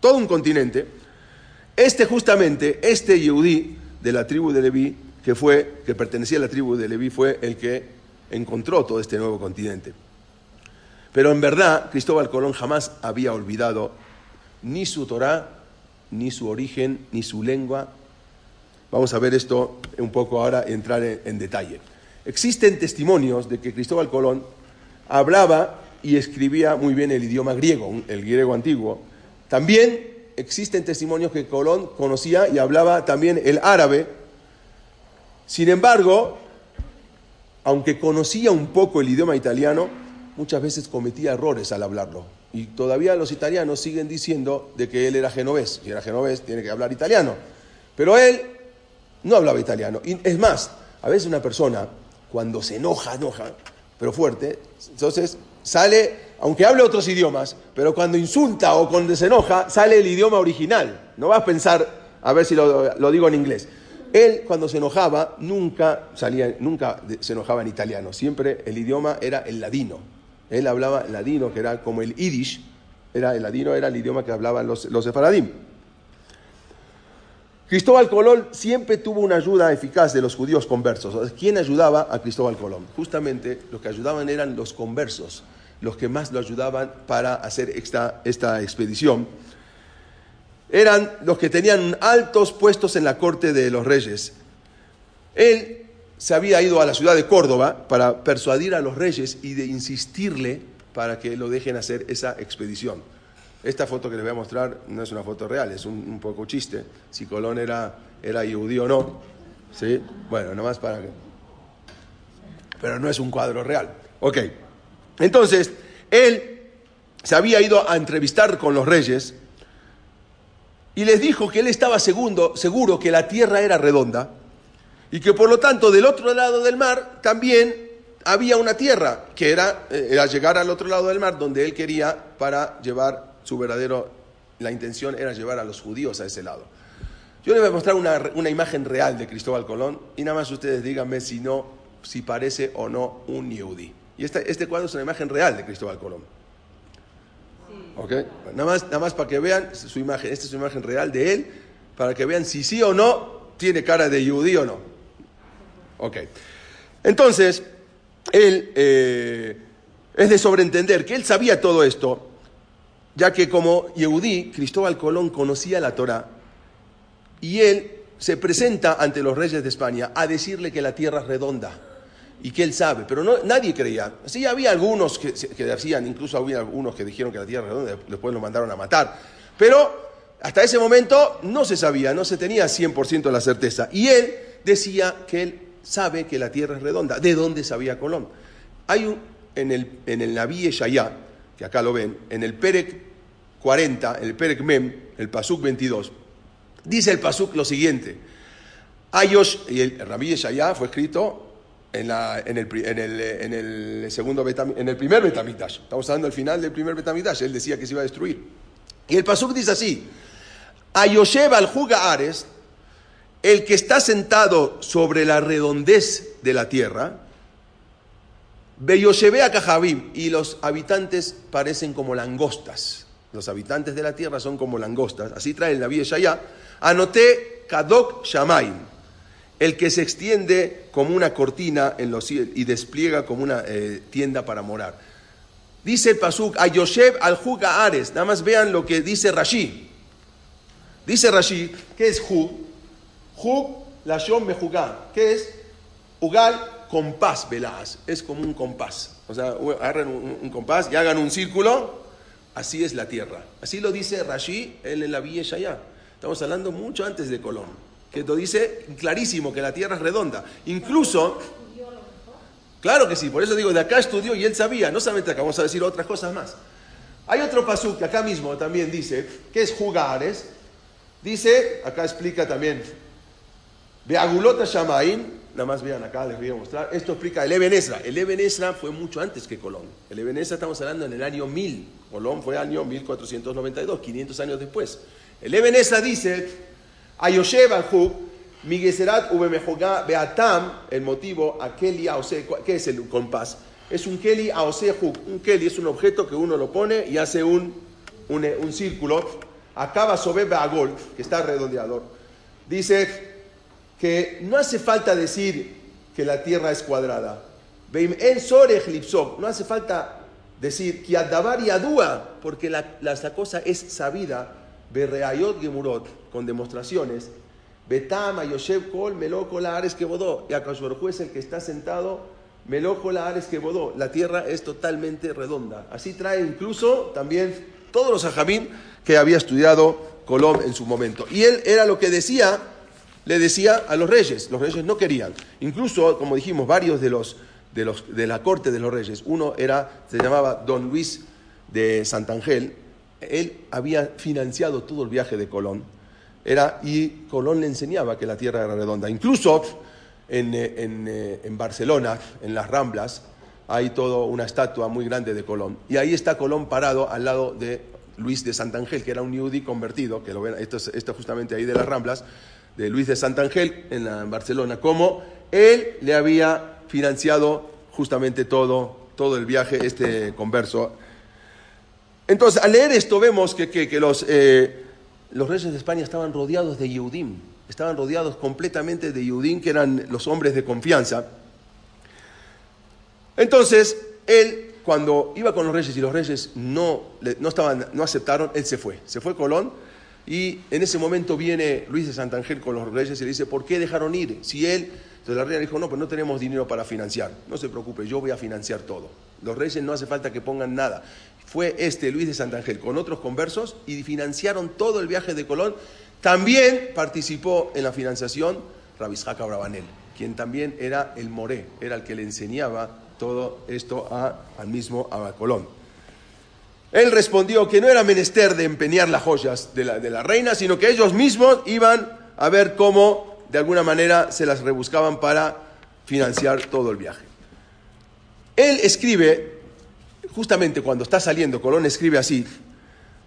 todo un continente. Este justamente, este Yehudí de la tribu de Leví, que fue, que pertenecía a la tribu de Leví, fue el que encontró todo este nuevo continente. Pero en verdad, Cristóbal Colón jamás había olvidado ni su Torá, ni su origen, ni su lengua. Vamos a ver esto un poco ahora, entrar en, en detalle. Existen testimonios de que Cristóbal Colón hablaba y escribía muy bien el idioma griego, el griego antiguo. También existen testimonios que Colón conocía y hablaba también el árabe. Sin embargo, aunque conocía un poco el idioma italiano, muchas veces cometía errores al hablarlo. Y todavía los italianos siguen diciendo de que él era genovés. Si era genovés, tiene que hablar italiano. Pero él no hablaba italiano. Y es más, a veces una persona, cuando se enoja, enoja, pero fuerte, entonces sale, aunque hable otros idiomas, pero cuando insulta o cuando se enoja, sale el idioma original. No vas a pensar, a ver si lo, digo en inglés. Él cuando se enojaba nunca salía, nunca se enojaba en italiano, siempre el idioma era el ladino. Él hablaba ladino, que era como el yiddish, era el ladino era el idioma que hablaban los, los sefaradim. Cristóbal Colón siempre tuvo una ayuda eficaz de los judíos conversos. ¿Quién ayudaba a Cristóbal Colón? Justamente los que ayudaban eran los conversos, los que más lo ayudaban para hacer esta, esta expedición. Eran los que tenían altos puestos en la corte de los reyes. Él se había ido a la ciudad de Córdoba para persuadir a los reyes y de insistirle para que lo dejen hacer esa expedición. Esta foto que les voy a mostrar no es una foto real, es un, poco chiste. Si Colón era, era judío o no. ¿Sí? Bueno, nada más para que. Pero no es un cuadro real. Ok. Entonces, él se había ido a entrevistar con los reyes y les dijo que él estaba segundo, seguro que la tierra era redonda y que por lo tanto del otro lado del mar también había una tierra que era, eh, llegar al otro lado del mar donde él quería para llevar su verdadero, la intención era llevar a los judíos a ese lado. Yo les voy a mostrar una, imagen real de Cristóbal Colón y nada más ustedes díganme si no, si parece o no un yehudí. Y esta, este cuadro es una imagen real de Cristóbal Colón. ¿Ok? Nada más, nada más para que vean su imagen, esta es su imagen real de él, para que vean si sí o no tiene cara de yehudí o no. Ok. Entonces, él eh, es de sobreentender que él sabía todo esto, ya que como Yehudí, Cristóbal Colón conocía la Torah y él se presenta ante los reyes de España a decirle que la tierra es redonda y que él sabe, pero no, nadie creía. Sí, había algunos que, que decían, incluso había algunos que dijeron que la tierra redonda, después lo mandaron a matar, pero hasta ese momento no se sabía, no se tenía 100% la certeza. Y él decía que él sabe que la tierra es redonda. ¿De dónde sabía Colón? Hay un, en el, en el Naví que acá lo ven, en el Perec 40, en el Perec Mem, el Pasuk 22, dice el Pasuk lo siguiente. Ayosh, y el, Naví Eshayá fue escrito en, el, en, el, en, el, segundo en el primer Betamitash. Estamos hablando del final del primer Betamitash. Él decía que se iba a destruir. Y el Pasuk dice así: Ayoshev al Juga Ares, el que está sentado sobre la redondez de la tierra, Beyoshebe Kajabim, y los habitantes parecen como langostas. Los habitantes de la tierra son como langostas. Así trae el Naví Shaya. Anoté Kadok Shamaim, el que se extiende como una cortina en los y despliega como una eh, tienda para morar. Dice el Pasuk, a Yoshev al Juga Ares. Nada más vean lo que dice Rashi. Dice Rashi, ¿qué es Hu? Hu, la Shom Mejugá. ¿Qué es? Ugal, compás, velaz. Es como un compás. O sea, agarran un, compás y hagan un círculo. Así es la tierra. Así lo dice Rashi en la Villa Shaya. Estamos hablando mucho antes de Colón. Que lo dice clarísimo que la tierra es redonda. Incluso. Claro que sí, por eso digo, de acá estudió y él sabía. No solamente acá, vamos a decir otras cosas más. Hay otro pasuk que acá mismo también dice, que es jugares. Dice, acá explica también, Beagulota Shamaim, nada más vean acá, les voy a mostrar. Esto explica el Eben Ezra. El Eben Ezra fue mucho antes que Colón. El Eben Ezra estamos hablando en el año 1000. Colón fue año 1492, 500 años después. El Eben Ezra dice, Ayoshev Alhub, Migeserat Ubemejogá Beatam, el motivo, a Keli Aose, ¿qué es el compás? Es un Keli Aose Un Keli es un objeto que uno lo pone y hace un, un, círculo. Acaba sobre Beagol, que está redondeado. Dice que no hace falta decir que la tierra es cuadrada. No hace falta decir que Yadua, porque la, la, cosa es sabida, Berreayot Gemurot, con demostraciones. Betama, Yoshev Kol, Meloko la Ares que bodó. Y Akashorju es el que está sentado, Meloko la Ares que bodó. La tierra es totalmente redonda. Así trae incluso también todos los ajamín que había estudiado Colón en su momento. Y él era lo que decía, le decía a los reyes. Los reyes no querían. Incluso, como dijimos, varios de los de, los, de la corte de los reyes. Uno era, se llamaba Don Luis de Santangel. Él había financiado todo el viaje de Colón. Era, y Colón le enseñaba que la tierra era redonda. Incluso en, eh, en, eh, en Barcelona, en las Ramblas, hay toda una estatua muy grande de Colón. Y ahí está Colón parado al lado de Luis de Santangel, que era un yudí convertido, que esto es, esto justamente ahí de las Ramblas, de Luis de Santangel en, en Barcelona, como él le había financiado justamente todo, todo el viaje, este converso. Entonces, al leer esto vemos que, eh, los reyes de España estaban rodeados de Yehudim, estaban rodeados completamente de Yehudim, que eran los hombres de confianza. Entonces, él, cuando iba con los reyes y los reyes no, no, estaban, no aceptaron, él se fue. Se fue Colón y en ese momento viene Luis de Santangel con los reyes y le dice, ¿por qué dejaron ir? Si él entonces la reina dijo, no, pues no tenemos dinero para financiar. No se preocupe, yo voy a financiar todo. Los reyes no hace falta que pongan nada. Fue este Luis de Santangel con otros conversos y financiaron todo el viaje de Colón. También participó en la financiación Rabishak Abravanel, quien también era el moré, era el que le enseñaba todo esto a, al mismo Colón. Él respondió que no era menester de empeñar las joyas de la, de la reina, sino que ellos mismos iban a ver cómo de alguna manera se las rebuscaban para financiar todo el viaje. Él escribe, justamente cuando está saliendo, Colón escribe así,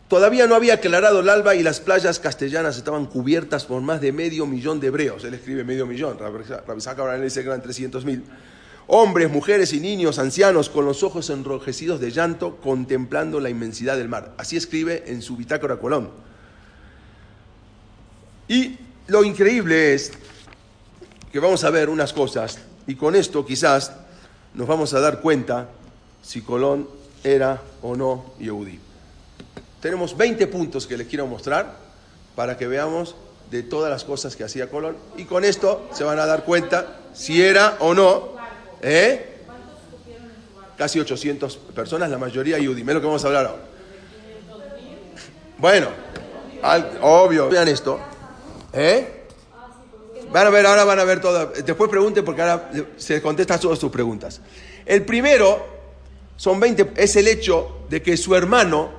todavía no había aclarado el alba y las playas castellanas estaban cubiertas por más de medio millón de hebreos. Él escribe medio millón, Rabisaka Abraham dice que eran 300 mil. Hombres, mujeres y niños, ancianos, con los ojos enrojecidos de llanto, contemplando la inmensidad del mar. Así escribe en su bitácora Colón. Y lo increíble es que vamos a ver unas cosas y con esto quizás nos vamos a dar cuenta si Colón era o no Yehudi. Tenemos 20 puntos que les quiero mostrar para que veamos de todas las cosas que hacía Colón y con esto se van a dar cuenta si era o no. ¿eh? Casi 800 personas, la mayoría Yehudi. Es lo que vamos a hablar ahora. Bueno, obvio, vean esto. ¿Eh? Van a ver, ahora van a ver todo. Después pregunten porque ahora se contestan todas sus preguntas. El primero, son 20, es el hecho de que su hermano,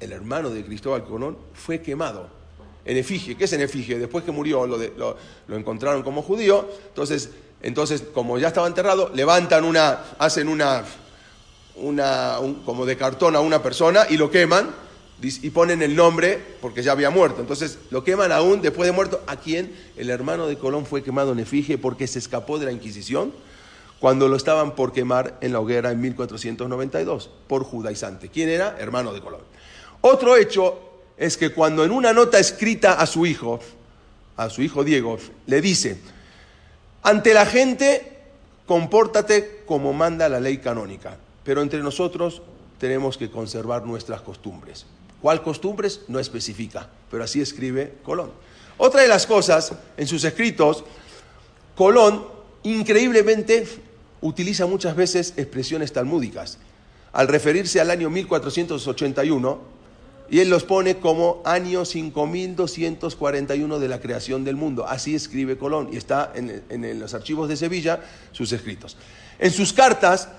el hermano de Cristóbal Colón, fue quemado en efigie. ¿Qué es en efigie? Después que murió lo, encontraron como judío. Entonces, entonces, como ya estaba enterrado, levantan una, hacen una, una como de cartón a una persona y lo queman y ponen el nombre porque ya había muerto. Entonces lo queman aún después de muerto. ¿A quién? El hermano de Colón fue quemado en Efigie porque se escapó de la Inquisición cuando lo estaban por quemar en la hoguera en 1492 por judaizante. ¿Quién era? Hermano de Colón. Otro hecho es que cuando en una nota escrita a su hijo, a su hijo Diego, le dice, ante la gente, compórtate como manda la ley canónica, pero entre nosotros tenemos que conservar nuestras costumbres. ¿Cuál costumbres? No especifica, pero así escribe Colón. Otra de las cosas, en sus escritos, Colón increíblemente utiliza muchas veces expresiones talmúdicas. Al referirse al año 1481, y él los pone como año 5241 de la creación del mundo. Así escribe Colón y está en, en, los archivos de Sevilla sus escritos. En sus cartas,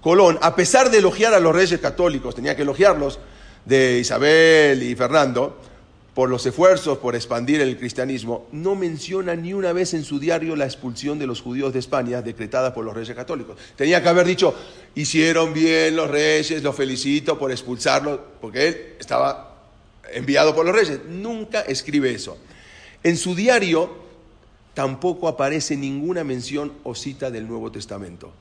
Colón, a pesar de elogiar a los reyes católicos, tenía que elogiarlos, de Isabel y Fernando, por los esfuerzos por expandir el cristianismo, no menciona ni una vez en su diario la expulsión de los judíos de España decretada por los reyes católicos. Tenía que haber dicho, hicieron bien los reyes, los felicito por expulsarlos, porque él estaba enviado por los reyes. Nunca escribe eso. En su diario tampoco aparece ninguna mención o cita del Nuevo Testamento,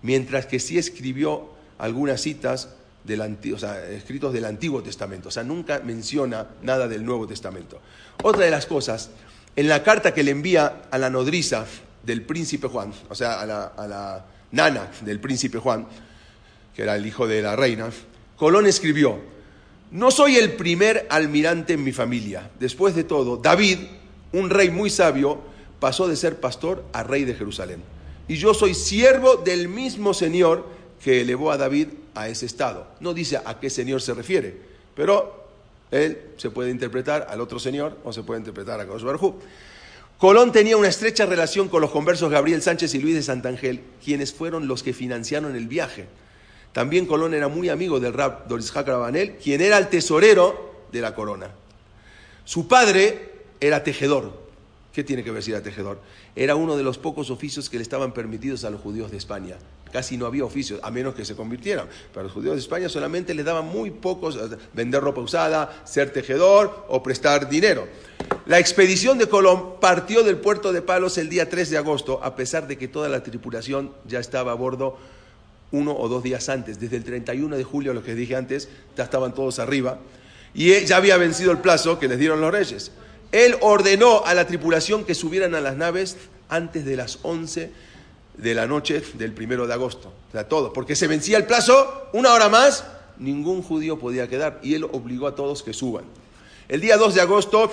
mientras que sí escribió algunas citas del o escritos del Antiguo Testamento, o sea, nunca menciona nada del Nuevo Testamento. Otra de las cosas, en la carta que le envía a la nodriza del príncipe Juan, o sea, a la, a la nana del príncipe Juan, que era el hijo de la reina, Colón escribió, no soy el primer almirante en mi familia. Después de todo, David, un rey muy sabio, pasó de ser pastor a rey de Jerusalén. Y yo soy siervo del mismo Señor que elevó a David a ese estado. No dice a qué Señor se refiere, pero él se puede interpretar al otro Señor o se puede interpretar a Kosh Colón tenía una estrecha relación con los conversos Gabriel Sánchez y Luis de Santangel, quienes fueron los que financiaron el viaje. También Colón era muy amigo del rab Doris Rabanel, quien era el tesorero de la corona. Su padre era tejedor, ¿Qué tiene que ver si era tejedor? Era uno de los pocos oficios que le estaban permitidos a los judíos de España. Casi no había oficios, a menos que se convirtieran. Pero a los judíos de España solamente les daban muy pocos, eh, vender ropa usada, ser tejedor o prestar dinero. La expedición de Colón partió del puerto de Palos el día 3 de agosto, a pesar de que toda la tripulación ya estaba a bordo uno o dos días antes. Desde el 31 de julio, lo que dije antes, ya estaban todos arriba. Y ya había vencido el plazo que les dieron los reyes. Él ordenó a la tripulación que subieran a las naves antes de las 11 de la noche del primero de agosto. O sea, todos, porque se vencía el plazo, una hora más, ningún judío podía quedar y él obligó a todos que suban. El día 2 de agosto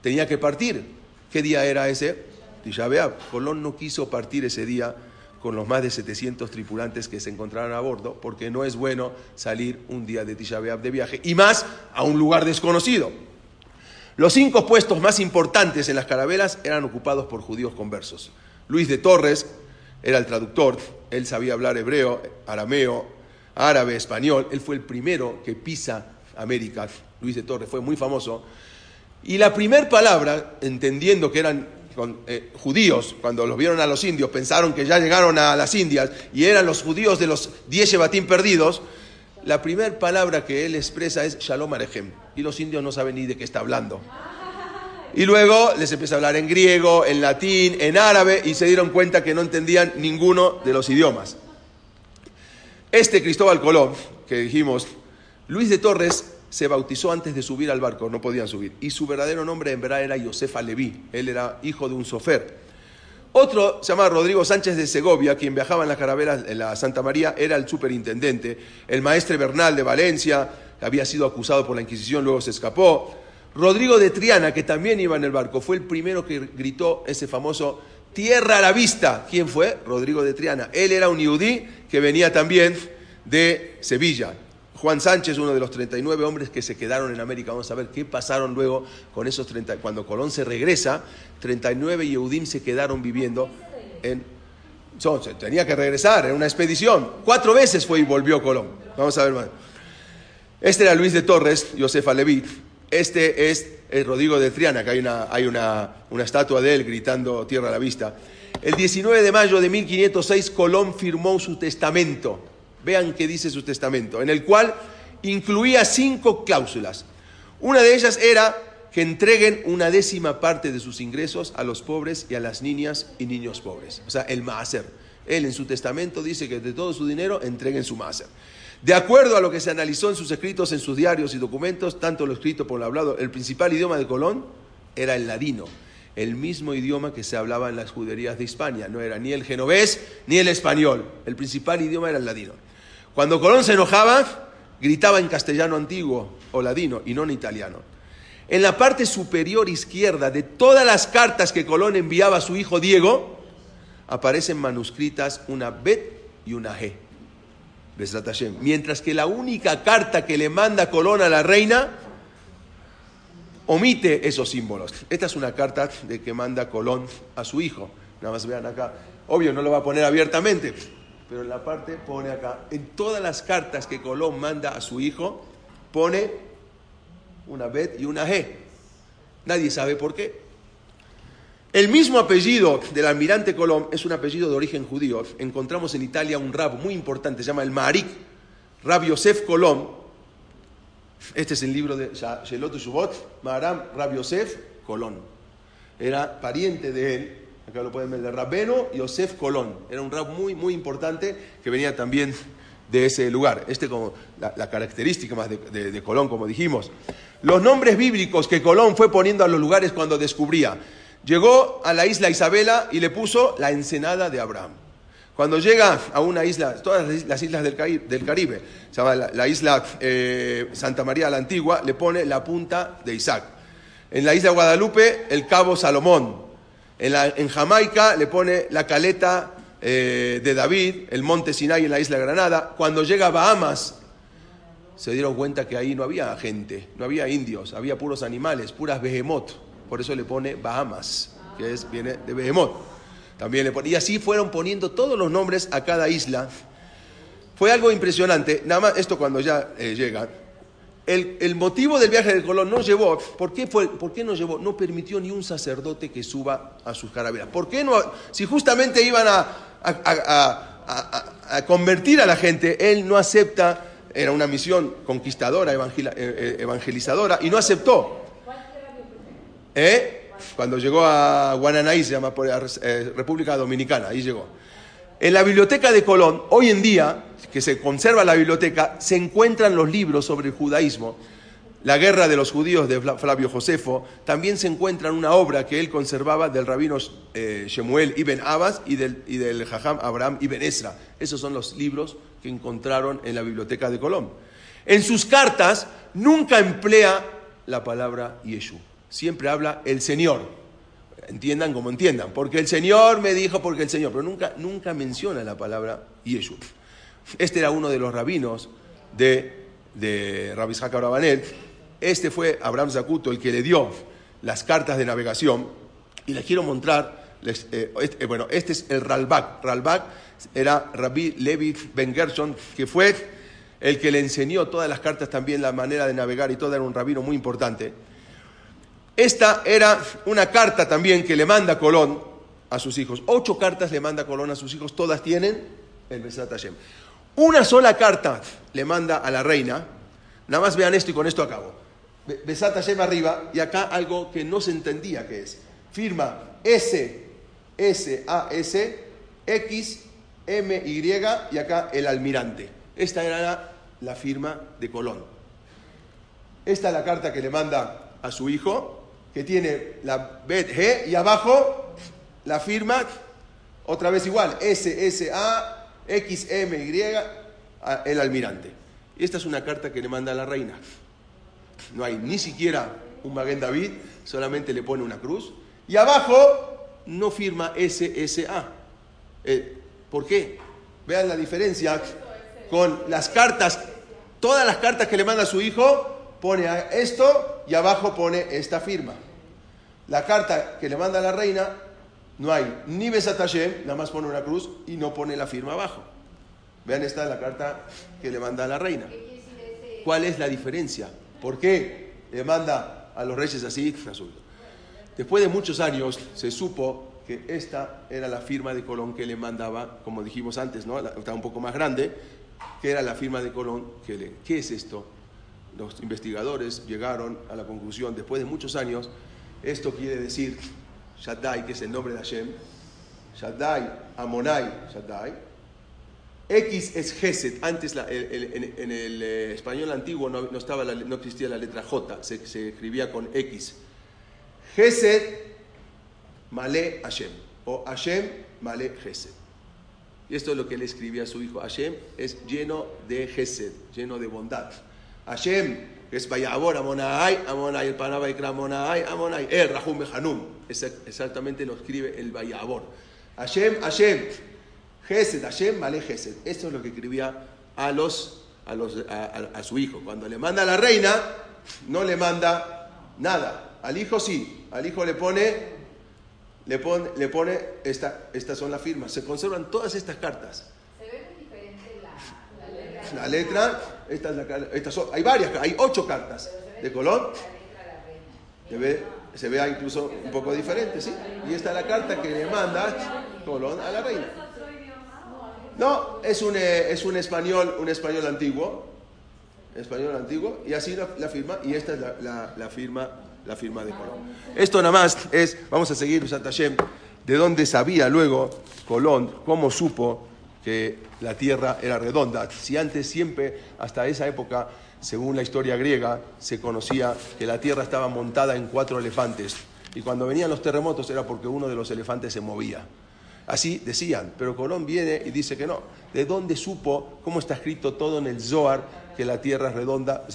tenía que partir. ¿Qué día era ese? Tisha Colón no quiso partir ese día con los más de 700 tripulantes que se encontraron a bordo, porque no es bueno salir un día de Tisha de viaje, y más a un lugar desconocido. Los cinco puestos más importantes en las carabelas eran ocupados por judíos conversos. Luis de Torres era el traductor, él sabía hablar hebreo, arameo, árabe, español, él fue el primero que pisa América, Luis de Torres fue muy famoso. Y la primera palabra, entendiendo que eran eh, judíos, cuando los vieron a los indios, pensaron que ya llegaron a las Indias y eran los judíos de los diez Shebatim perdidos, la primera palabra que él expresa es Shalom Arechem. Y los indios no saben ni de qué está hablando. Y luego les empieza a hablar en griego, en latín, en árabe, y se dieron cuenta que no entendían ninguno de los idiomas. Este Cristóbal Colón, que dijimos, Luis de Torres se bautizó antes de subir al barco, no podían subir. Y su verdadero nombre en verdad era Josefa Leví. Él era hijo de un sofer. Otro, se llama Rodrigo Sánchez de Segovia, quien viajaba en las carabelas en la Santa María, era el superintendente. El maestre Bernal de Valencia, había sido acusado por la Inquisición, luego se escapó. Rodrigo de Triana, que también iba en el barco, fue el primero que gritó ese famoso tierra a la vista. ¿Quién fue? Rodrigo de Triana. Él era un yudí que venía también de Sevilla. Juan Sánchez, uno de los 39 hombres que se quedaron en América. Vamos a ver qué pasaron luego con esos 30. Cuando Colón se regresa, 39 Yehudim se quedaron viviendo en. tenía que regresar, en una expedición. Cuatro veces fue y volvió Colón. Vamos a ver más. Este era Luis de Torres, Josefa Levit. Este es el Rodrigo de Triana, que hay, una, hay una, una estatua de él gritando tierra a la vista. El 19 de mayo de 1506, Colón firmó su testamento Vean qué dice su testamento, en el cual incluía cinco cláusulas. Una de ellas era que entreguen una décima parte de sus ingresos a los pobres y a las niñas y niños pobres. O sea, el maaser. Él en su testamento dice que de todo su dinero entreguen su maaser. De acuerdo a lo que se analizó en sus escritos, en sus diarios y documentos, tanto lo escrito como lo hablado, el principal idioma de Colón era el ladino, el mismo idioma que se hablaba en las juderías de España. No era ni el genovés ni el español. El principal idioma era el ladino. Cuando Colón se enojaba, gritaba en castellano antiguo o ladino y no en italiano. En la parte superior izquierda de todas las cartas que Colón enviaba a su hijo Diego, aparecen manuscritas una Bet y una G. Mientras que la única carta que le manda Colón a la reina omite esos símbolos. Esta es una carta de que manda Colón a su hijo. Nada más vean acá. Obvio, no lo va a poner abiertamente, pero en la parte pone acá, en todas las cartas que Colón manda a su hijo, pone una Bet y una G. Nadie sabe por qué. El mismo apellido del almirante Colón es un apellido de origen judío. Encontramos en Italia un rab muy importante, se llama el Marik, Rab Yosef Colón. Este es el libro de Shelot Shubot, Maharam Rab Yosef Colón. era pariente de él, acá lo pueden ver, de Rabeno Yosef Colón. Era un rab muy, muy importante que venía también de ese lugar. Este como la, característica más de Colón, como dijimos. Los nombres bíblicos que Colón fue poniendo a los lugares cuando descubría. Llegó a la isla Isabela y le puso la ensenada de Abraham. Cuando llega a una isla, todas las is- las islas del, Cari- del Caribe, se llama la, la isla eh, Santa María la Antigua, le pone la punta de Isaac. En la isla Guadalupe, el cabo Salomón. En, Jamaica le pone la caleta eh, de David, el monte Sinai en la isla Granada. Cuando llega a Bahamas, se dieron cuenta que ahí no había gente, no había indios, había puros animales, puras behemoth. Por eso le pone Bahamas, que es, viene de behemoth. También le pone, y así fueron poniendo todos los nombres a cada isla. Fue algo impresionante, nada más esto cuando ya eh, llegan. El, el motivo del viaje de Colón no llevó, ¿por qué, fue, ¿por qué no llevó? No permitió ni un sacerdote que suba a sus carabelas. ¿Por qué no? Si justamente iban a, a- a- a- convertir a la gente, él no acepta, era una misión conquistadora, eh, eh, evangelizadora, y no aceptó. ¿Eh? Cuando llegó a Guananaí, se llama eh, República Dominicana, ahí llegó. En la biblioteca de Colón, hoy en día, que se conserva la biblioteca, se encuentran los libros sobre el judaísmo. La guerra de los judíos de Fla- Flavio Josefo, también se encuentra una obra que él conservaba del rabino eh, Shemuel ibn Abbas y del, y del jajam Abraham ibn Esra. Esos son los libros que encontraron en la biblioteca de Colón. En sus cartas nunca emplea la palabra Yeshu. Siempre habla el Señor. Entiendan como entiendan. Porque el Señor me dijo, porque el Señor. Pero nunca, nunca menciona la palabra Yeshu. Este era uno de los rabinos de, de Rabbi. Este fue Abraham Zacuto el que le dio las cartas de navegación. Y les quiero mostrar, eh, este- eh, bueno, este es el Ralbak. Ralbak era Rabbi Levi Ben Gershon, que fue el que le enseñó todas las cartas también, la manera de navegar y todo, era un rabino muy importante. Esta era una carta también que le manda Colón a sus hijos. Ocho cartas le manda Colón a sus hijos, todas tienen el Besat Hashem. Una sola carta le manda a la reina. Nada más vean esto y con esto acabo. Be- Besat Hashem arriba y acá algo que no se entendía que es. Firma S, S, A, S, X, M, Y y acá el almirante. Esta era la, la firma de Colón. Esta es la carta que le manda a su hijo, que tiene la Bet G y abajo la firma, otra vez igual, S, S, A, X, M, Y, a- el almirante. Y esta es una carta que le manda a la reina. No hay ni siquiera un Maguen David, solamente le pone una cruz. Y abajo no firma S, S, A. Eh, ¿Por qué? Vean la diferencia con las cartas, todas las cartas que le manda su hijo, pone esto y abajo pone esta firma. La carta que le manda la reina, no hay ni Besat Hashem, nada más pone una cruz y no pone la firma abajo. Vean, esta es la carta que le manda a la reina. ¿Cuál es la diferencia? ¿Por qué le manda a los reyes así? Después de muchos años se supo que esta era la firma de Colón que le mandaba, como dijimos antes, ¿no? Estaba un poco más grande, que era la firma de Colón que le... ¿Qué es esto? Los investigadores llegaron a la conclusión, después de muchos años, esto quiere decir Shaddai, que es el nombre de Hashem, Shaddai, Amonai, Shaddai, X es Geset. Antes en, el eh, español antiguo no, estaba no existía la letra J, se, se escribía con X. Geset Malé Hashem. O Hashem Malé Geset. Y esto es lo que le escribía a su hijo. Hashem es lleno de Gesed, lleno de bondad. Hashem es Vayabor, Amonai, Amonai, el Panaba y Amonai, Amonai, el Rahum Hanum. Exactamente lo escribe el Vayabor. Hashem, Hashem, Gesed, Hashem, Malé Gesed. Esto es lo que escribía a, los, a, los, a, a- a su hijo. Cuando le manda a la reina, no le manda nada. Al hijo sí. Al hijo le pone le pone, le pone esta, estas son las firmas. Se conservan todas estas cartas. Se ve muy diferente la, la letra. La letra, esta es la estas son- hay varias, hay ocho cartas de reina. Se ve, se vea incluso un poco diferente, ¿sí? Y esta es la carta que le manda Colón a la reina. No, es un, eh, es un español, un español antiguo, español antiguo, y así la, la firma, y esta es la, la- la firma la firma de Colón. Esto nada más es, vamos a seguir Hashem, de dónde sabía luego Colón, cómo supo que la tierra era redonda. Si antes siempre, hasta esa época, según la historia griega, se conocía que la tierra estaba montada en cuatro elefantes. Y cuando venían los terremotos era porque uno de los elefantes se movía. Así decían, pero Colón viene y dice que no. ¿De dónde supo cómo está escrito todo en el Zohar que la tierra es redonda?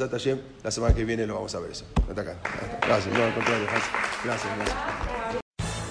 La semana que viene lo vamos a ver eso. Gracias, no, al contrario. Gracias, gracias.